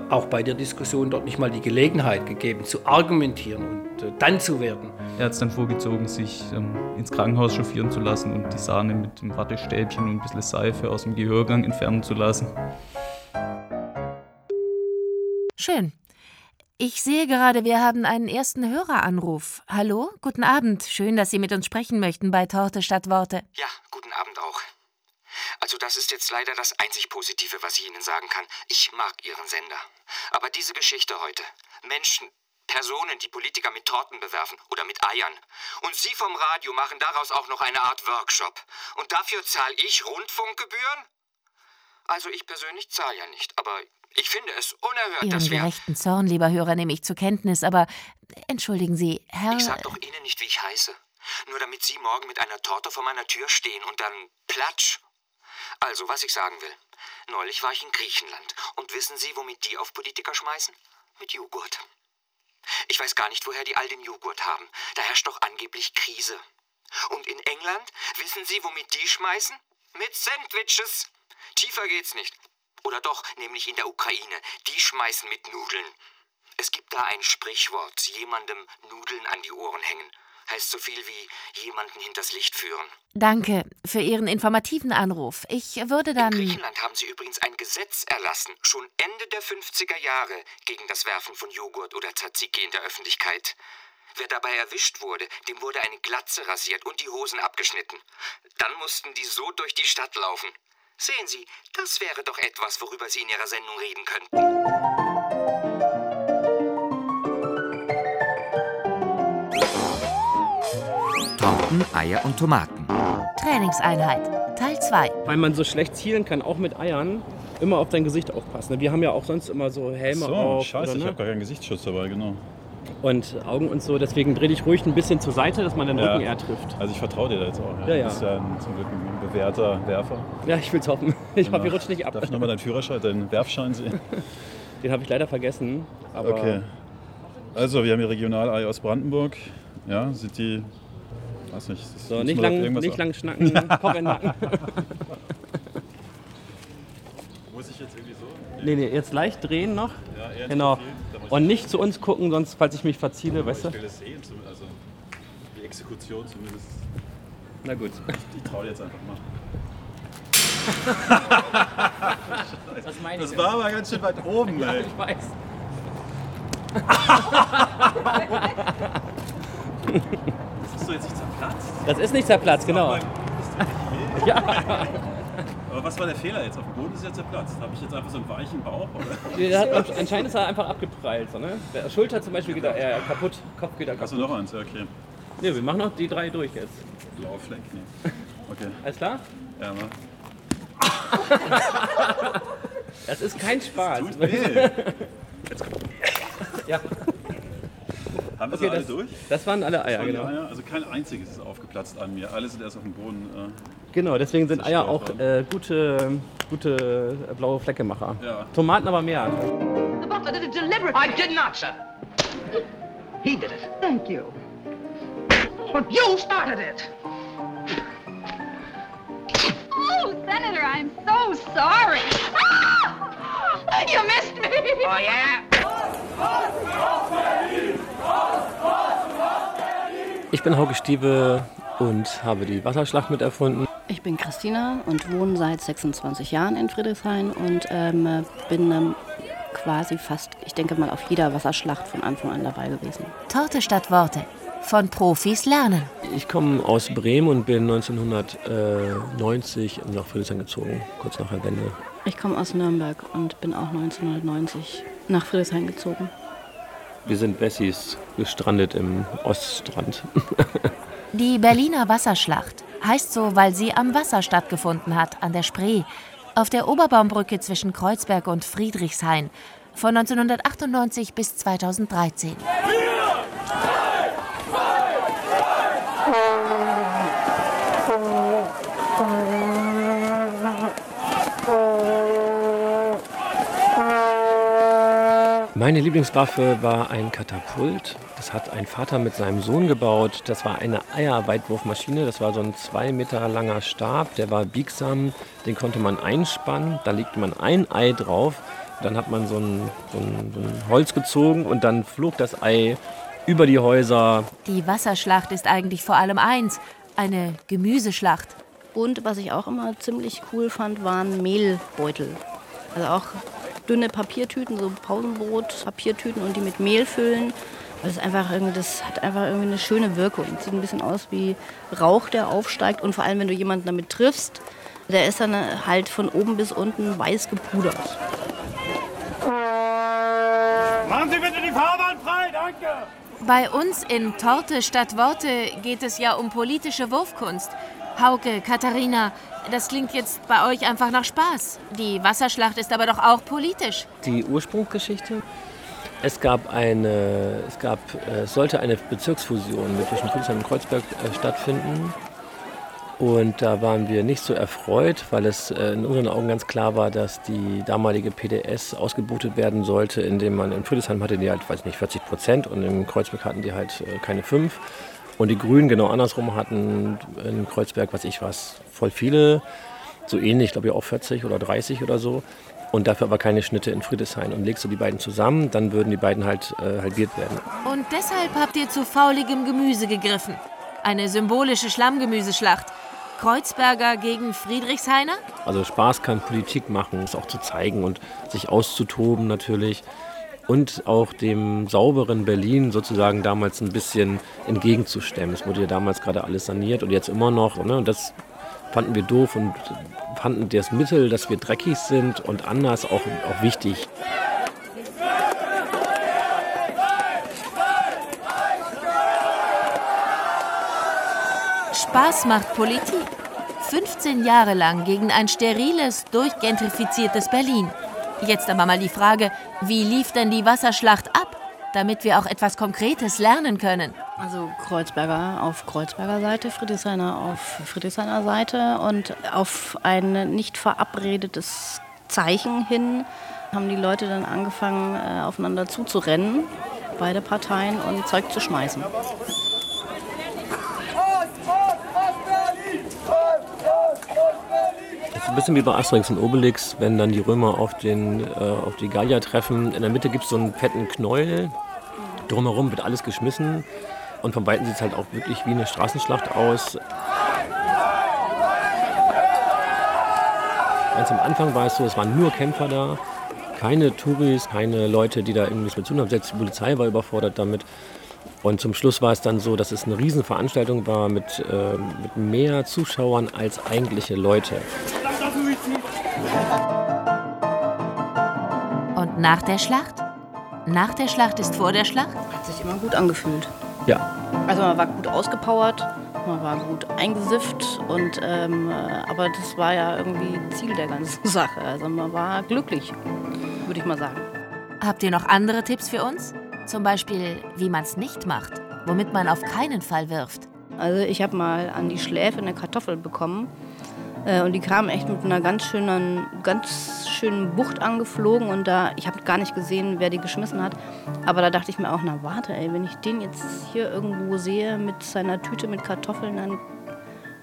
auch bei der Diskussion dort nicht mal die Gelegenheit gegeben, zu argumentieren und äh, dann zu werden. Er hat es dann vorgezogen, sich ähm, ins Krankenhaus chauffieren zu lassen und die Sahne mit dem Wattestäbchen und ein bisschen Seife aus dem Gehörgang entfernen zu lassen. Schön. Ich sehe gerade, wir haben einen ersten Höreranruf. Hallo, guten Abend. Schön, dass Sie mit uns sprechen möchten bei Torte statt Worte. Ja, guten Abend auch. Also das ist jetzt leider das einzig Positive, was ich Ihnen sagen kann. Ich mag Ihren Sender. Aber diese Geschichte heute, Menschen, Personen, die Politiker mit Torten bewerfen oder mit Eiern. Und Sie vom Radio machen daraus auch noch eine Art Workshop. Und dafür zahle ich Rundfunkgebühren? Also ich persönlich zahle ja nicht, aber ich finde es unerhört, Ihren dass wir... gerechten Zorn, lieber Hörer, nehme ich zur Kenntnis, aber entschuldigen Sie, Herr. Ich sag doch Ihnen nicht, wie ich heiße. Nur damit Sie morgen mit einer Torte vor meiner Tür stehen und dann platsch. Also, was ich sagen will. Neulich war ich in Griechenland. Und wissen Sie, womit die auf Politiker schmeißen? Mit Joghurt. Ich weiß gar nicht, woher die all den Joghurt haben. Da herrscht doch angeblich Krise. Und in England, wissen Sie, womit die schmeißen? Mit Sandwiches. Tiefer geht's nicht. Oder doch, nämlich in der Ukraine. Die schmeißen mit Nudeln. Es gibt da ein Sprichwort, jemandem Nudeln an die Ohren hängen. Heißt so viel wie jemanden hinters Licht führen. Danke für Ihren informativen Anruf. Ich würde dann. In Griechenland haben sie übrigens ein Gesetz erlassen, schon Ende der 50er Jahre, gegen das Werfen von Joghurt oder Tzatziki in der Öffentlichkeit. Wer dabei erwischt wurde, dem wurde eine Glatze rasiert und die Hosen abgeschnitten. Dann mussten die so durch die Stadt laufen. Sehen Sie, das wäre doch etwas, worüber Sie in Ihrer Sendung reden könnten. Torten, Eier und Tomaten. Trainingseinheit, Teil 2. Weil man so schlecht zielen kann, auch mit Eiern, immer auf dein Gesicht aufpassen. Wir haben ja auch sonst immer so Helme so, auf. scheiße, oder, ich ne? habe gar keinen Gesichtsschutz dabei, genau. Und Augen und so, deswegen dreh dich ruhig ein bisschen zur Seite, dass man den Ja. Rücken eher trifft. Also ich vertraue dir da jetzt auch. Ja, ja. Du bist ja ein, zum Glück ein bewährter Werfer. Ja, ich will's hoffen. Ich hoffe, Genau. ihr rutscht nicht ab. Darf ich nochmal deinen Führerschein, deinen Werfschein sehen? Den habe ich leider vergessen. Aber Okay. Also, wir haben hier Regional-Ei aus Brandenburg. Ja, sind die. Weiß nicht. ist- So, nicht lang, nicht lang schnacken, Kopf in den Nacken. Muss ich jetzt irgendwie so? Nee, nee, jetzt leicht drehen noch. Ja, genau. viel, Und nicht zu uns gucken, sonst, falls ich mich verziele, weißt du? Ich will das sehen, also die Exekution zumindest. Na gut. Ich, ich traue jetzt einfach mal. Das meine Das ich war ja. aber ganz schön weit oben, Ja, ey. ich weiß. Das ist doch jetzt nicht zerplatzt. Das ist nicht zerplatzt, genau. Das okay. Ja. Aber was war der Fehler jetzt? Auf dem Boden ist jetzt zerplatzt. Habe ich jetzt einfach so einen weichen Bauch? Oder? Der hat, anscheinend ist er einfach abgeprallt. So, ne? Der Schulter zum Beispiel geht da eher kaputt, Kopf geht da kaputt. Hast du noch eins? Okay. Ne, wir machen noch die drei durch jetzt. Blauer Fleck? Nee. Okay. Alles klar? Ja, mal. Das ist kein Spaß. tut weh. Jetzt kommt. Ja. Haben wir Okay, sie alle das- durch? das waren alle Eier, waren genau. Eier? Also kein einziges ist aufgeplatzt an mir. Alle sind erst auf dem Boden. Äh, Genau, deswegen sind Eier auch äh, gute, gute äh, blaue Fleckemacher. Ja. Tomaten aber mehr. The butler did it deliberately. I did not, sir. He did it. Thank you. But you started it. Oh, Senator, I'm so sorry. Ah! You missed me. Oh, yeah? Ich bin Hauke Stiebe und habe die Wasserschlacht miterfunden. Ich bin Christina und wohne seit 26 Jahren in Friedrichshain und ähm, bin ähm, quasi fast, ich denke mal, auf jeder Wasserschlacht von Anfang an dabei gewesen. Torte statt Worte. Von Profis lernen. Ich komme aus Bremen und bin 1990 nach Friedrichshain gezogen, kurz nach der Wende. Ich komme aus Nürnberg und bin auch 1990 nach Friedrichshain gezogen. Wir sind Wessis gestrandet im Oststrand. Die Berliner Wasserschlacht heißt so, weil sie am Wasser stattgefunden hat, an der Spree, auf der Oberbaumbrücke zwischen Kreuzberg und Friedrichshain, von 1998 bis 2013. Meine Lieblingswaffe war ein Katapult. Das hat ein Vater mit seinem Sohn gebaut. Das war eine Eierweitwurfmaschine. Das war so ein zwei Meter langer Stab. Der war biegsam. Den konnte man einspannen. Da legte man ein Ei drauf. Dann hat man so ein, so ein, so ein Holz gezogen und dann flog das Ei über die Häuser. Die Wasserschlacht ist eigentlich vor allem eins, eine Gemüseschlacht. Und was ich auch immer ziemlich cool fand, waren Mehlbeutel. Also auch dünne Papiertüten, so Pausenbrot, Papiertüten und die mit Mehl füllen. Es einfach irgendwie, das hat einfach irgendwie eine schöne Wirkung. Sieht ein bisschen aus wie Rauch, der aufsteigt. Und vor allem, wenn du jemanden damit triffst, der ist dann halt von oben bis unten weiß gepudert. Machen Sie bitte die Fahrbahn frei, danke! Bei uns in Torte statt Worte geht es ja um politische Wurfkunst. Hauke, Katharina, das klingt jetzt bei euch einfach nach Spaß. Die Wasserschlacht ist aber doch auch politisch. Die Ursprungsgeschichte. Es gab eine, es gab, äh, es sollte eine Bezirksfusion mit zwischen Friedrichshain und Kreuzberg äh, stattfinden. Und da waren wir nicht so erfreut, weil es äh, in unseren Augen ganz klar war, dass die damalige PDS ausgebotet werden sollte, indem man in Friedrichshain hatte die halt, weiß nicht, 40 Prozent und in Kreuzberg hatten die halt äh, keine 5. Und die Grünen genau andersrum hatten in Kreuzberg, was ich was, voll viele, so ähnlich, glaube ich auch 40 oder 30 oder so. Und dafür aber keine Schnitte in Friedrichshain. Und legst du die beiden zusammen, dann würden die beiden halt äh, halbiert werden. Und deshalb habt ihr zu fauligem Gemüse gegriffen. Eine symbolische Schlammgemüseschlacht. Kreuzberger gegen Friedrichshainer? Also Spaß kann Politik machen, es auch zu zeigen und sich auszutoben natürlich. Und auch dem sauberen Berlin sozusagen damals ein bisschen entgegenzustemmen. Es wurde ja damals gerade alles saniert und jetzt immer noch. Ne? Und das fanden wir doof und fanden das Mittel, dass wir dreckig sind und anders auch, auch wichtig. Spaß macht Politik. 15 Jahre lang gegen ein steriles, durchgentrifiziertes Berlin. Jetzt aber mal die Frage, wie lief denn die Wasserschlacht ab, damit wir auch etwas Konkretes lernen können? Also Kreuzberger auf Kreuzberger Seite, Friedrichshainer auf Friedrichshainer Seite und auf ein nicht verabredetes Zeichen hin haben die Leute dann angefangen, äh, aufeinander zuzurennen, beide Parteien, und Zeug zu schmeißen. Das ist ein bisschen wie bei Asterix und Obelix, wenn dann die Römer auf, den, äh, auf die Gallier treffen. In der Mitte gibt es so einen fetten Knäuel. Drumherum wird alles geschmissen. Und von Weitem sieht es halt auch wirklich wie eine Straßenschlacht aus. Ganz am Anfang war es so, es waren nur Kämpfer da, keine Touris, keine Leute, die da irgendwas mit tun haben. Selbst die Polizei war überfordert damit. Und zum Schluss war es dann so, dass es eine Riesenveranstaltung war mit, äh, mit mehr Zuschauern als eigentliche Leute. Nach der Schlacht? Nach der Schlacht ist vor der Schlacht? Hat sich immer gut angefühlt. Ja. Also man war gut ausgepowert, man war gut eingesifft und ähm, äh, aber das war ja irgendwie Ziel der ganzen Sache. Also man war glücklich, würde ich mal sagen. Habt ihr noch andere Tipps für uns? Zum Beispiel, wie man es nicht macht, womit man auf keinen Fall wirft. Also ich habe mal an die Schläfe eine Kartoffel bekommen und die kam echt mit einer ganz schönen, ganz schönen Bucht angeflogen und da, ich habe gar nicht gesehen, wer die geschmissen hat, aber da dachte ich mir auch, na warte, ey, wenn ich den jetzt hier irgendwo sehe mit seiner Tüte mit Kartoffeln, dann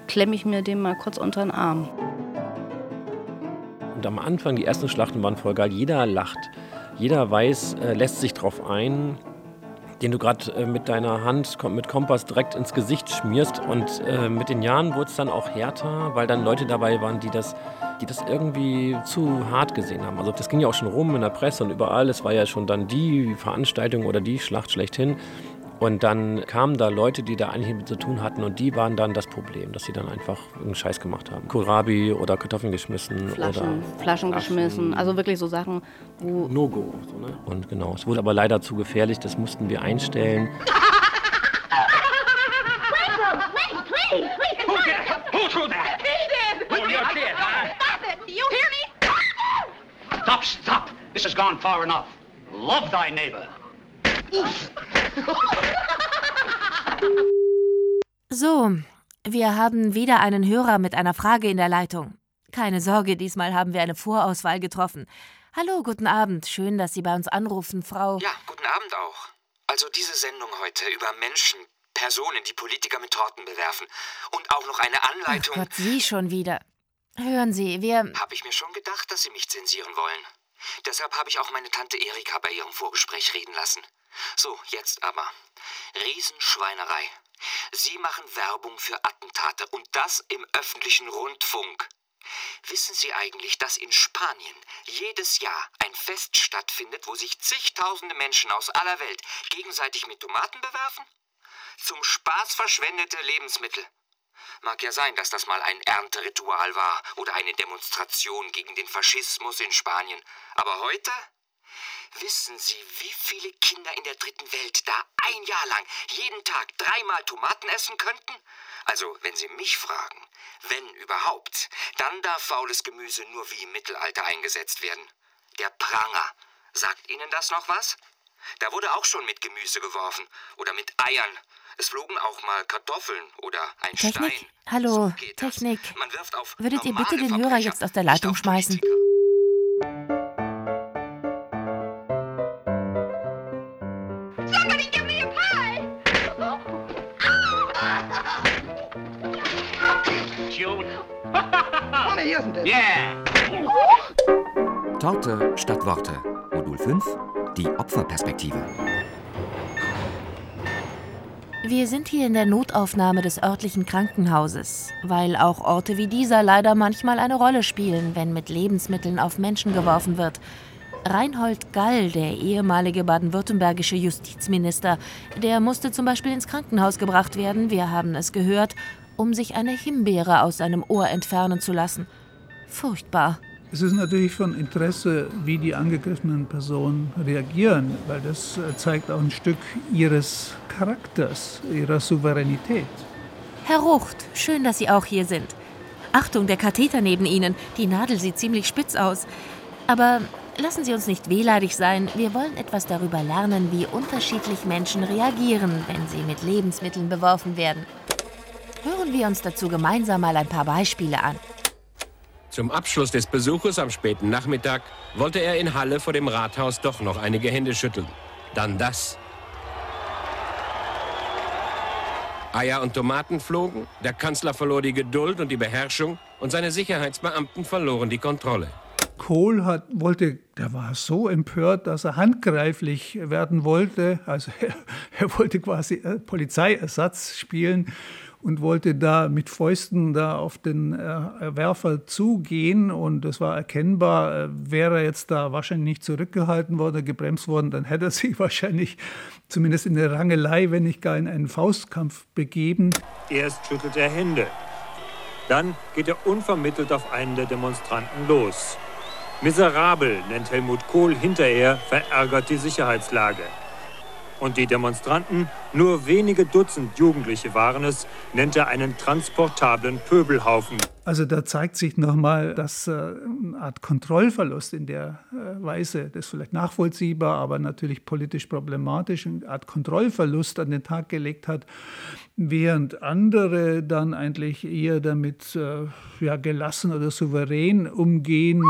klemme ich mir den mal kurz unter den Arm. Und am Anfang, die ersten Schlachten waren voll geil. Jeder lacht. Jeder weiß, äh, lässt sich drauf ein, den du gerade äh, mit deiner Hand mit Kompass direkt ins Gesicht schmierst. Und äh, mit den Jahren wurde es dann auch härter, weil dann Leute dabei waren, die das, die das irgendwie zu hart gesehen haben. Also das ging ja auch schon rum in der Presse und überall. Es war ja schon dann die Veranstaltung oder die Schlacht schlechthin. Und dann kamen da Leute, die da eigentlich mit zu tun hatten und die waren dann das Problem, dass sie dann einfach einen Scheiß gemacht haben. Kohlrabi oder Kartoffeln geschmissen Flaschen, oder Flaschen geschmissen, also wirklich so Sachen, wo... No-Go. So, ne? Und genau, es wurde aber leider zu gefährlich, das mussten wir einstellen. Stop, stop. This has gone far enough. Love thy neighbor. So, wir haben wieder einen Hörer mit einer Frage in der Leitung. Keine Sorge, diesmal haben wir eine Vorauswahl getroffen. Hallo, guten Abend. Schön, dass Sie bei uns anrufen, Frau. Ja, guten Abend auch. Also diese Sendung heute über Menschen, Personen, die Politiker mit Torten bewerfen. Und auch noch eine Ach Anleitung. Gott, Sie schon wieder. Hören Sie, wir. Habe ich mir schon gedacht, dass Sie mich zensieren wollen. Deshalb habe ich auch meine Tante Erika bei ihrem Vorgespräch reden lassen. So, jetzt aber. Riesenschweinerei. Sie machen Werbung für Attentate und das im öffentlichen Rundfunk. Wissen Sie eigentlich, dass in Spanien jedes Jahr ein Fest stattfindet, wo sich zigtausende Menschen aus aller Welt gegenseitig mit Tomaten bewerfen? Zum Spaß verschwendete Lebensmittel. Mag ja sein, dass das mal ein Ernteritual war oder eine Demonstration gegen den Faschismus in Spanien. Aber heute? Wissen Sie, wie viele Kinder in der dritten Welt da ein Jahr lang jeden Tag dreimal Tomaten essen könnten? Also, wenn Sie mich fragen, wenn überhaupt, dann darf faules Gemüse nur wie im Mittelalter eingesetzt werden. Der Pranger. Sagt Ihnen das noch was? Da wurde auch schon mit Gemüse geworfen oder mit Eiern. Es flogen auch mal Kartoffeln oder ein Technik? Stein. Hallo, Technik. Man wirft auf Würdet ihr bitte den Hörer jetzt aus der Leitung schmeißen? Somebody Funny, isn't it? Yeah. Torte statt Worte. Modul 5. Die Opferperspektive. Wir sind hier in der Notaufnahme des örtlichen Krankenhauses, weil auch Orte wie dieser leider manchmal eine Rolle spielen, wenn mit Lebensmitteln auf Menschen geworfen wird. Reinhold Gall, der ehemalige baden-württembergische Justizminister, der musste zum Beispiel ins Krankenhaus gebracht werden, wir haben es gehört, um sich eine Himbeere aus seinem Ohr entfernen zu lassen. Furchtbar. Es ist natürlich von Interesse, wie die angegriffenen Personen reagieren, weil das äh, zeigt auch ein Stück ihres Charakters, ihrer Souveränität. Herr Rucht, schön, dass Sie auch hier sind. Achtung, der Katheter neben Ihnen. Die Nadel sieht ziemlich spitz aus. Aber lassen Sie uns nicht wehleidig sein. Wir wollen etwas darüber lernen, wie unterschiedlich Menschen reagieren, wenn sie mit Lebensmitteln beworfen werden. Hören wir uns dazu gemeinsam mal ein paar Beispiele an. Zum Abschluss des Besuches am späten Nachmittag wollte er in Halle vor dem Rathaus doch noch einige Hände schütteln. Dann das. Eier und Tomaten flogen, der Kanzler verlor die Geduld und die Beherrschung und seine Sicherheitsbeamten verloren die Kontrolle. Kohl hat, wollte, der war so empört, dass er handgreiflich werden wollte. Also er, er wollte quasi äh, Polizeiersatz spielen und wollte da mit Fäusten da auf den äh, Werfer zugehen und es war erkennbar, äh, wäre er jetzt da wahrscheinlich nicht zurückgehalten worden, gebremst worden, dann hätte er sich wahrscheinlich zumindest in der Rangelei, wenn nicht gar in einen Faustkampf begeben. Erst schüttelt er Hände, dann geht er unvermittelt auf einen der Demonstranten los. Miserabel nennt Helmut Kohl hinterher verärgert die Sicherheitslage. Und die Demonstranten, nur wenige Dutzend Jugendliche waren es, nennt er einen transportablen Pöbelhaufen. Also da zeigt sich nochmal, dass äh, eine Art Kontrollverlust in der äh, Weise, das ist vielleicht nachvollziehbar, aber natürlich politisch problematisch, eine Art Kontrollverlust an den Tag gelegt hat, während andere dann eigentlich eher damit äh, ja, gelassen oder souverän umgehen.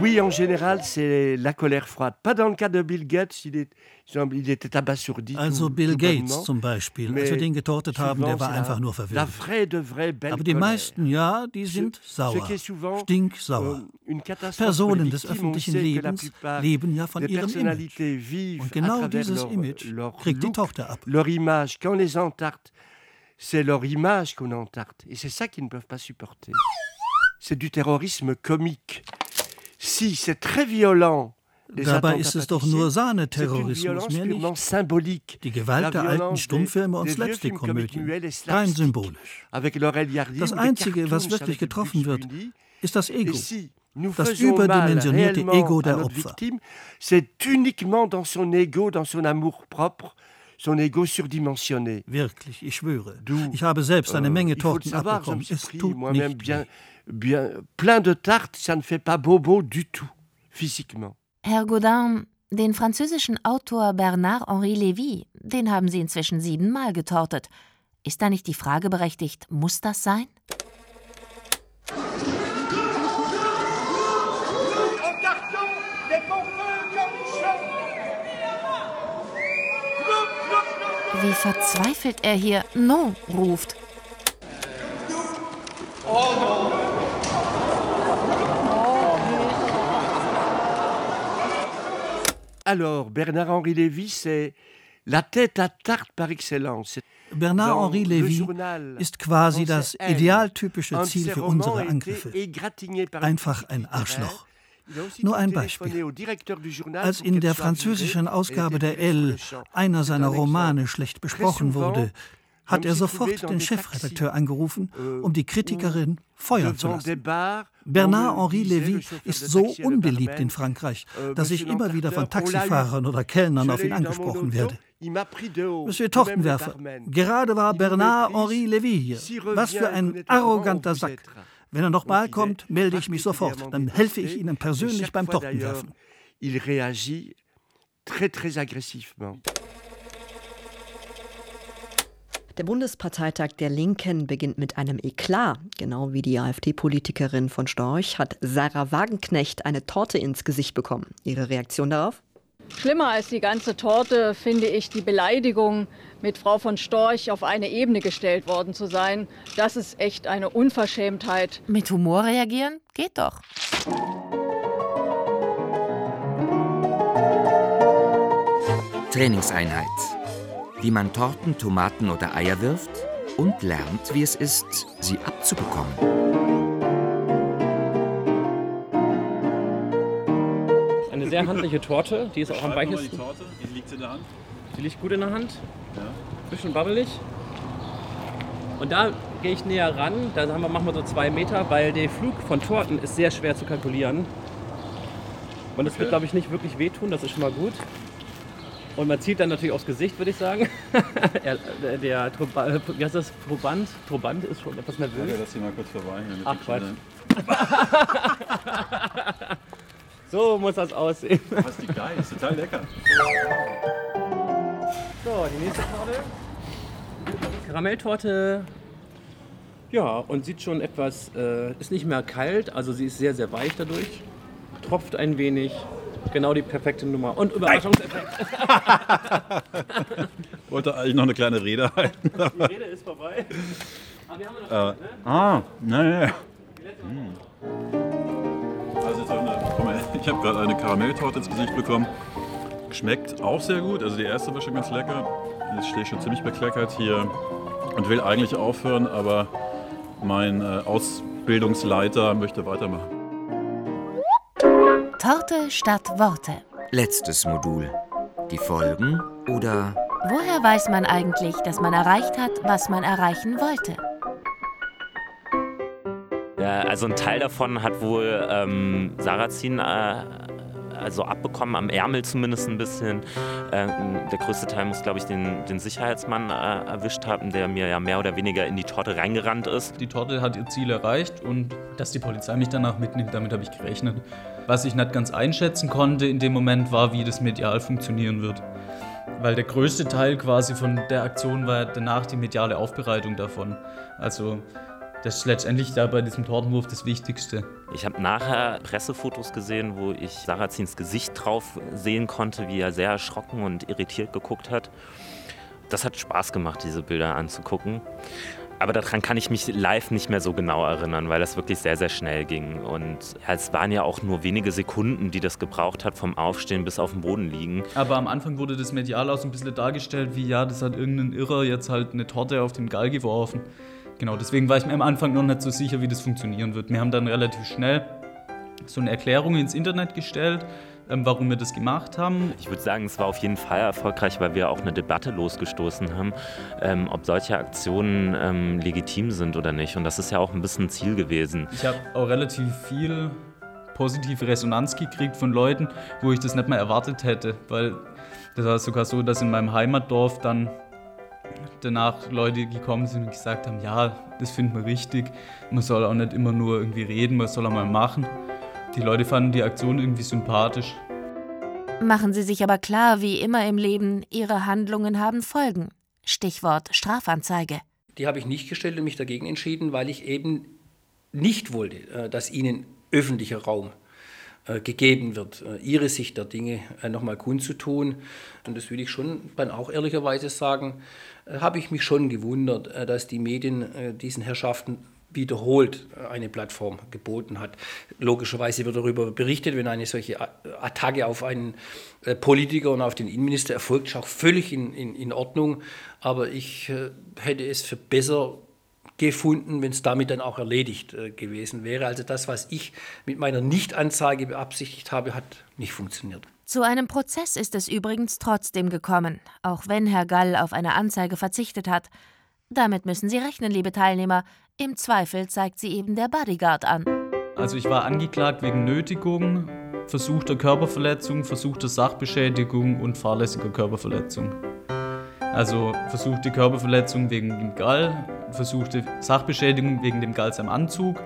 Oui, en général, c'est la colère froide. Pas dans le cas de Bill Gates, il, est, il était abasourdi. Also tout- Bill Gates zum Beispiel, Mais als wir den getortet haben, der war einfach nur La verwirrt. vraie de vraie belle Aber die meisten, ja, die sind Ce sauer, qui est souvent, stinksauer. euh, Personen des öffentlichen Lebens leben ja von ihrem Image. Und genau dieses leur, Image leur kriegt die look, Tochter ab. leur image. Quand les entarte, c'est leur image qu'on entarte. Et c'est ça qu'ils ne peuvent pas supporter. C'est du terrorisme comique. Si c'est très violent, Dabei ist es doch nur Sahneterrorismus, mehr nicht. Die Gewalt der alten Stummfilme und Slapstick-Komödien. Rein symbolisch. Das Einzige, was wirklich getroffen wird, ist das Ego. Das überdimensionierte Ego der Opfer. Wirklich, ich schwöre. Ich habe selbst eine euh, Menge Torten abbekommen. Es tut nicht weh. Bien, plein de tartes, ça ne fait pas bobo du tout, physiquement. Herr Godin, den französischen Autor Bernard-Henri Lévy, den haben Sie inzwischen siebenmal getortet. Ist da nicht die Frage berechtigt, muss das sein? Wie verzweifelt er hier No ruft. Alors, Bernard-Henri Lévy, c'est la tête à tarte par excellence. Bernard-Henri Lévy ist quasi das idealtypische Ziel für unsere Angriffe. Einfach ein Arschloch. Nur ein Beispiel. Als in der französischen Ausgabe der Elle einer seiner. Romane schlecht besprochen wurde, hat er sofort den Chefredakteur angerufen, euh, um die Kritikerin feuern zu lassen. Bernard-Henri Lévy ist so unbeliebt in Frankreich, euh, dass ich immer wieder von. Taxifahrern oder Kellnern auf ihn angesprochen werde. Monsieur Tortenwerfer, gerade war Bernard-Henri. Lévy hier. Was für ein arroganter Sack. Wenn er nochmal kommt, melde ich mich sofort. Dann helfe ich Ihnen persönlich beim Tortenwerfen. Il réagit très très agressivement. Der Bundesparteitag der Linken beginnt mit einem Eklat. Genau wie die AfD-Politikerin von Storch hat Sarah Wagenknecht eine Torte ins Gesicht bekommen. Ihre Reaktion darauf? Schlimmer als die ganze Torte finde ich die Beleidigung, mit Frau von Storch auf eine Ebene gestellt worden zu sein. Das ist echt eine Unverschämtheit. Mit Humor reagieren? Geht doch. Trainingseinheit. Wie man Torten, Tomaten oder Eier wirft und lernt, wie es ist, sie abzubekommen. Eine sehr handliche Torte, die ist auch am mal die weichesten. Torte. Wie liegt sie in der Hand? Die liegt gut in der Hand, Ja. bisschen wabbelig. Und da gehe ich näher ran, da haben wir, machen wir so zwei Meter, weil der Flug von Torten ist sehr schwer zu kalkulieren. Und das wird, Okay. glaube ich, nicht wirklich wehtun, das ist schon mal gut. Und man zieht dann natürlich aufs Gesicht, würde ich sagen. er, der, der Troba, wie heißt das? Proband? Proband ist schon etwas nervös. Ja, lass sie mal kurz vorbei. Ach, Quatsch. so muss das aussehen. Was die geil, ist total lecker. So, die nächste Torte. Karamelltorte. Ja, und sieht schon etwas, äh, ist nicht mehr kalt, also sie ist sehr, sehr weich dadurch. Tropft ein wenig. Genau die perfekte Nummer. Und Überraschungseffekt. Wollte eigentlich noch eine kleine Rede halten. die Rede ist vorbei. Aber wir haben noch Äh, ah, nein, nein. Also jetzt eine, ich habe gerade eine Karamelltorte ins Gesicht bekommen. Schmeckt auch sehr gut. Also die erste war schon ganz lecker. Jetzt stehe ich schon ziemlich bekleckert hier und will eigentlich aufhören, aber mein äh, Ausbildungsleiter möchte weitermachen. Torte statt Worte. Letztes Modul. Die Folgen oder Woher weiß man eigentlich, dass man erreicht hat, was man erreichen wollte? Ja, also ein Teil davon hat wohl ähm, Sarrazin äh, also abbekommen, am Ärmel zumindest ein bisschen. Äh, der größte Teil muss, glaube ich, den, den Sicherheitsmann äh, erwischt haben, der mir ja mehr oder weniger in die Torte reingerannt ist. Die Torte hat ihr Ziel erreicht und dass die Polizei mich danach mitnimmt, damit habe ich gerechnet. Was ich nicht ganz einschätzen konnte in dem Moment war, wie das medial funktionieren wird. Weil der größte Teil quasi von der Aktion war danach die mediale Aufbereitung davon. Also das ist letztendlich da bei diesem Tortenwurf das Wichtigste. Ich habe nachher Pressefotos gesehen, wo ich Sarrazins Gesicht drauf sehen konnte, wie er sehr erschrocken und irritiert geguckt hat. Das hat Spaß gemacht, diese Bilder anzugucken. Aber daran kann ich mich live nicht mehr so genau erinnern, weil das wirklich sehr, sehr schnell ging. Und es waren ja auch nur wenige Sekunden, die das gebraucht hat, vom Aufstehen bis auf dem Boden liegen. Aber am Anfang wurde das medial auch so ein bisschen dargestellt, wie ja, das hat irgendein Irrer jetzt halt eine Torte auf den Gall geworfen. Genau, deswegen war ich mir am Anfang noch nicht so sicher, wie das funktionieren wird. Wir haben dann relativ schnell so eine Erklärung ins Internet gestellt, ähm, warum wir das gemacht haben. Ich würde sagen, es war auf jeden Fall erfolgreich, weil wir auch eine Debatte losgestoßen haben, ähm, ob solche Aktionen ähm, legitim sind oder nicht. Und das ist ja auch ein bisschen Ziel gewesen. Ich habe auch relativ viel positive Resonanz gekriegt von Leuten, wo ich das nicht mal erwartet hätte, weil das war sogar so, dass in meinem Heimatdorf dann danach Leute gekommen sind und gesagt haben, ja, das finden wir richtig, man soll auch nicht immer nur irgendwie reden, man soll auch mal machen. Die Leute fanden die Aktion irgendwie sympathisch. Machen Sie sich aber klar, wie immer im Leben, Ihre Handlungen haben Folgen. Stichwort Strafanzeige. Die habe ich nicht gestellt und mich dagegen entschieden, weil ich eben nicht wollte, äh, dass ihnen öffentlicher Raum äh, gegeben wird, äh, ihre Sicht der Dinge nochmal kundzutun. Und das will ich schon dann auch ehrlicherweise sagen, habe ich mich schon gewundert, dass die Medien diesen Herrschaften wiederholt eine Plattform geboten hat. Logischerweise wird darüber berichtet, wenn eine solche Attacke auf einen Politiker und auf den Innenminister erfolgt, ist auch völlig in, in, in Ordnung. Aber ich hätte es für besser gefunden, wenn es damit dann auch erledigt äh, gewesen wäre. Also das, was ich mit meiner Nichtanzeige beabsichtigt habe, hat nicht funktioniert. Zu einem Prozess ist es übrigens trotzdem gekommen, auch wenn Herr Gall auf eine Anzeige verzichtet hat. Damit müssen Sie rechnen, liebe Teilnehmer. Im Zweifel zeigt sie eben der Bodyguard an. Also ich war angeklagt wegen Nötigung, versuchter Körperverletzung, versuchter Sachbeschädigung und fahrlässiger Körperverletzung. Also versuchte Körperverletzung wegen dem Gall, versuchte Sachbeschädigung wegen dem Galls am Anzug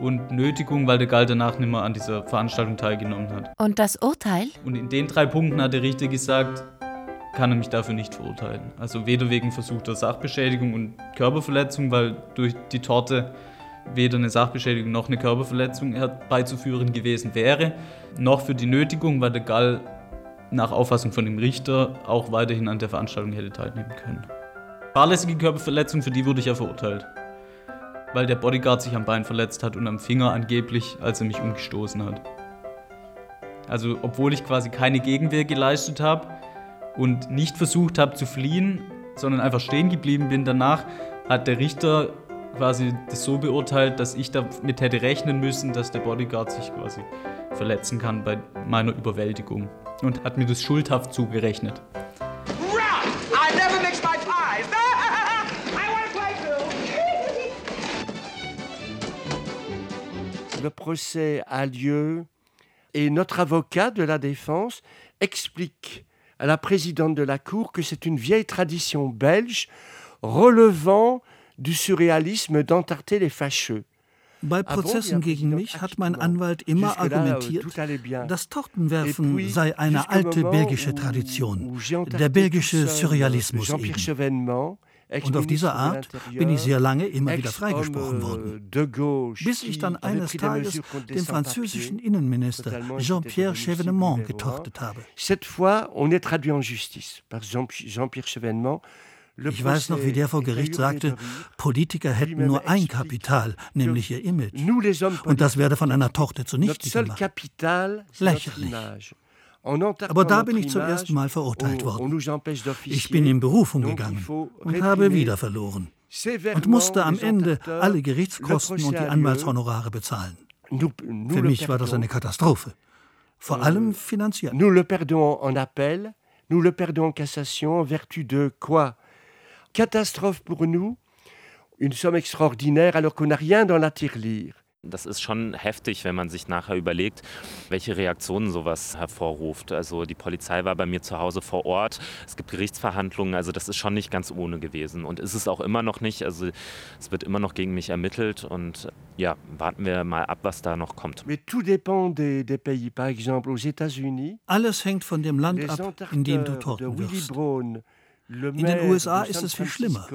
und Nötigung, weil der Gall danach nicht mehr an dieser Veranstaltung teilgenommen hat. Und das Urteil? Und in den drei Punkten hat der Richter gesagt, kann er mich dafür nicht verurteilen. Also weder wegen versuchter Sachbeschädigung und Körperverletzung, weil durch die Torte weder eine Sachbeschädigung noch eine Körperverletzung herbeizuführen gewesen wäre, noch für die Nötigung, weil der Gall nach Auffassung von dem Richter auch weiterhin an der Veranstaltung hätte teilnehmen können. Fahrlässige Körperverletzung, für die wurde ich ja verurteilt. Weil der Bodyguard sich am Bein verletzt hat und am Finger angeblich, als er mich umgestoßen hat. Also, obwohl ich quasi keine Gegenwehr geleistet habe und nicht versucht habe zu fliehen, sondern einfach stehen geblieben bin danach, hat der Richter quasi das so beurteilt, dass ich damit hätte rechnen müssen, dass der Bodyguard sich quasi verletzen kann bei meiner Überwältigung und hat mir das schuldhaft zugerechnet. Le procès a lieu et notre avocat de la défense explique à la présidente de la Cour que c'est une vieille tradition belge relevant du Surrealisme d'entarter les fâcheux. Bei Prozessen gegen mich hat mein Anwalt immer argumentiert, das Tortenwerfen sei eine alte belgische Tradition, der belgische Surrealismus eben. Und auf diese Art bin ich sehr lange immer wieder freigesprochen worden, bis ich dann eines Tages den französischen Innenminister Jean-Pierre Chevènement getortet habe. Ich weiß noch, wie der vor Gericht sagte, Politiker hätten nur ein Kapital, nämlich ihr Image. Und das werde von einer Tochter zunichte gemacht. Lächerlich. Aber da bin ich zum ersten Mal verurteilt worden. Ich bin in Berufung gegangen und habe wieder verloren. Und musste am Ende alle Gerichtskosten und die Anwaltshonorare bezahlen. Für mich war das eine Katastrophe. Vor allem finanziell. Nous le perdons en appel, nous le perdons en cassation, en vertu de quoi Catastrophe pour nous, une somme extraordinaire, alors qu'on n'a rien dans la tirelire. Das ist schon heftig, wenn man sich nachher überlegt, welche Reaktionen sowas hervorruft. Also die Polizei war bei mir zu Hause vor Ort. Es gibt Gerichtsverhandlungen. Also das ist schon nicht ganz ohne gewesen. Und ist es auch immer noch nicht. Also es wird immer noch gegen mich ermittelt. Und ja, warten wir mal ab, was da noch kommt. Alles hängt von dem Land ab, in dem du Torten wirfst. In den USA ist es viel schlimmer.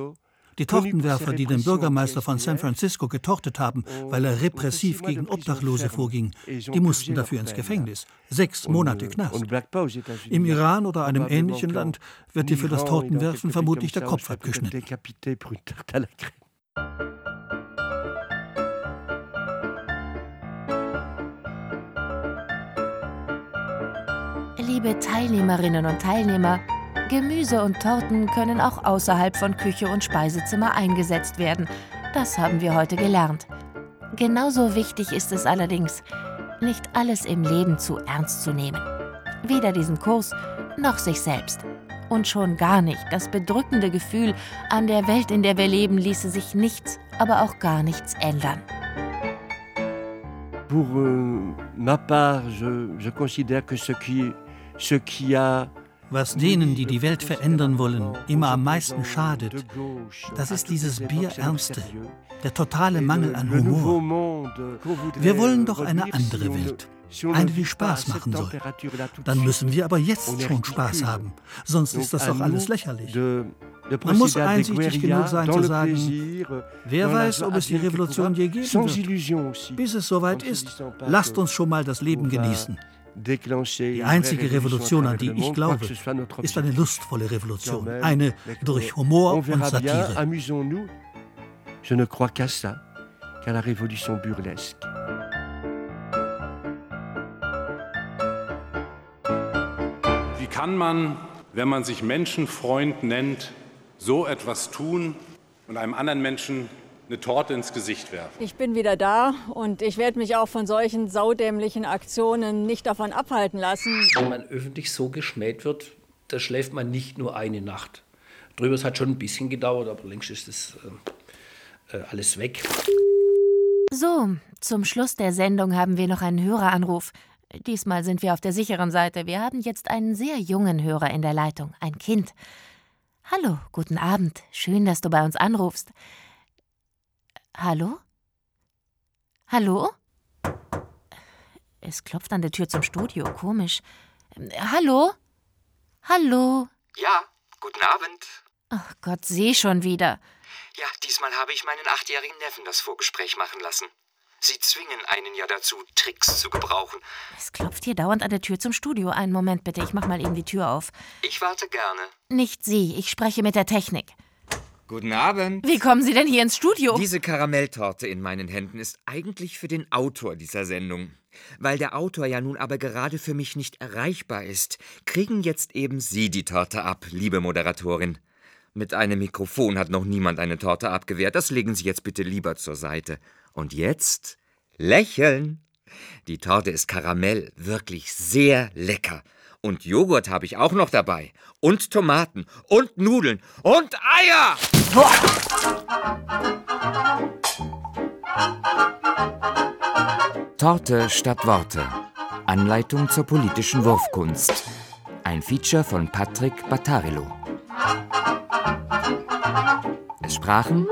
Die Tortenwerfer, die den Bürgermeister von San Francisco getortet haben, weil er repressiv gegen Obdachlose vorging, die mussten dafür ins Gefängnis. Sechs Monate Knast. Im Iran oder einem ähnlichen Land wird dir für das Tortenwerfen vermutlich der Kopf abgeschnitten. Liebe Teilnehmerinnen und Teilnehmer, Gemüse und Torten können auch außerhalb von Küche und Speisezimmer eingesetzt werden. Das haben wir heute gelernt. Genauso wichtig ist es allerdings, nicht alles im Leben zu ernst zu nehmen. Weder diesen Kurs noch sich selbst. Und schon gar nicht das bedrückende Gefühl, an der Welt, in der wir leben, ließe sich nichts, aber auch gar nichts ändern. Pour euh, ma part, je, je considère que ce qui, ce qui a was denen, die die Welt verändern wollen, immer am meisten schadet, das ist dieses Bierernste, der totale Mangel an Humor. Wir wollen doch eine andere Welt. Eine, die Spaß machen soll. Dann müssen wir aber jetzt schon Spaß haben. Sonst ist das doch alles lächerlich. Man muss einsichtig genug sein zu sagen, wer weiß, ob es die Revolution je geben wird. Bis es soweit ist, lasst uns schon mal das Leben genießen. Die einzige Revolution, an die ich glaube, ist eine lustvolle Revolution, eine durch Humor und Satire. Je ne crois qu'à ça, qu'à la révolution burlesque. Wie kann man, wenn man sich Menschenfreund nennt, so etwas tun und einem anderen Menschen eine Torte ins Gesicht werfen. Ich bin wieder da und ich werde mich auch von solchen saudämlichen Aktionen nicht davon abhalten lassen. Wenn man öffentlich so geschmäht wird, da schläft man nicht nur eine Nacht. Drüber es hat schon ein bisschen gedauert, aber längst ist das äh, alles weg. So, zum Schluss der Sendung haben wir noch einen Höreranruf. Diesmal sind wir auf der sicheren Seite. Wir haben jetzt einen sehr jungen Hörer in der Leitung, ein Kind. Hallo, guten Abend. Schön, dass du bei uns anrufst. Hallo? Hallo? Es klopft an der Tür zum Studio. Komisch. Hallo? Hallo? Ja, guten Abend. Ach Gott, seh schon wieder. Ja, diesmal habe ich meinen achtjährigen Neffen das Vorgespräch machen lassen. Sie zwingen einen ja dazu, Tricks zu gebrauchen. Es klopft hier dauernd an der Tür zum Studio. Einen Moment bitte, ich mach mal eben die Tür auf. Ich warte gerne. Nicht Sie, ich spreche mit der Technik. Guten Abend. Wie kommen Sie denn hier ins Studio? Diese Karamelltorte in meinen Händen ist eigentlich für den Autor dieser Sendung. Weil der Autor ja nun aber gerade für mich nicht erreichbar ist, kriegen jetzt eben Sie die Torte ab, liebe Moderatorin. Mit einem Mikrofon hat noch niemand eine Torte abgewehrt. Das legen Sie jetzt bitte lieber zur Seite. Und jetzt lächeln. Die Torte ist Karamell, wirklich sehr lecker. Und Joghurt habe ich auch noch dabei. Und Tomaten. Und Nudeln. Und Eier! Torte statt Worte. Anleitung zur politischen Wurfkunst. Ein Feature von Patrick Battarello. Es sprachen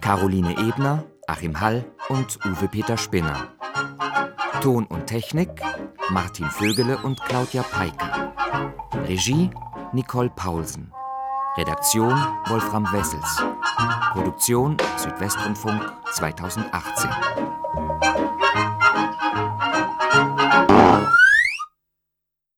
Caroline Ebner, Achim Hall und Uwe Peter Spinner. Ton und Technik Martin Vögele und Claudia Peiker. Regie Nicole Paulsen. Redaktion Wolfram Wessels. Produktion Südwestrundfunk 2018.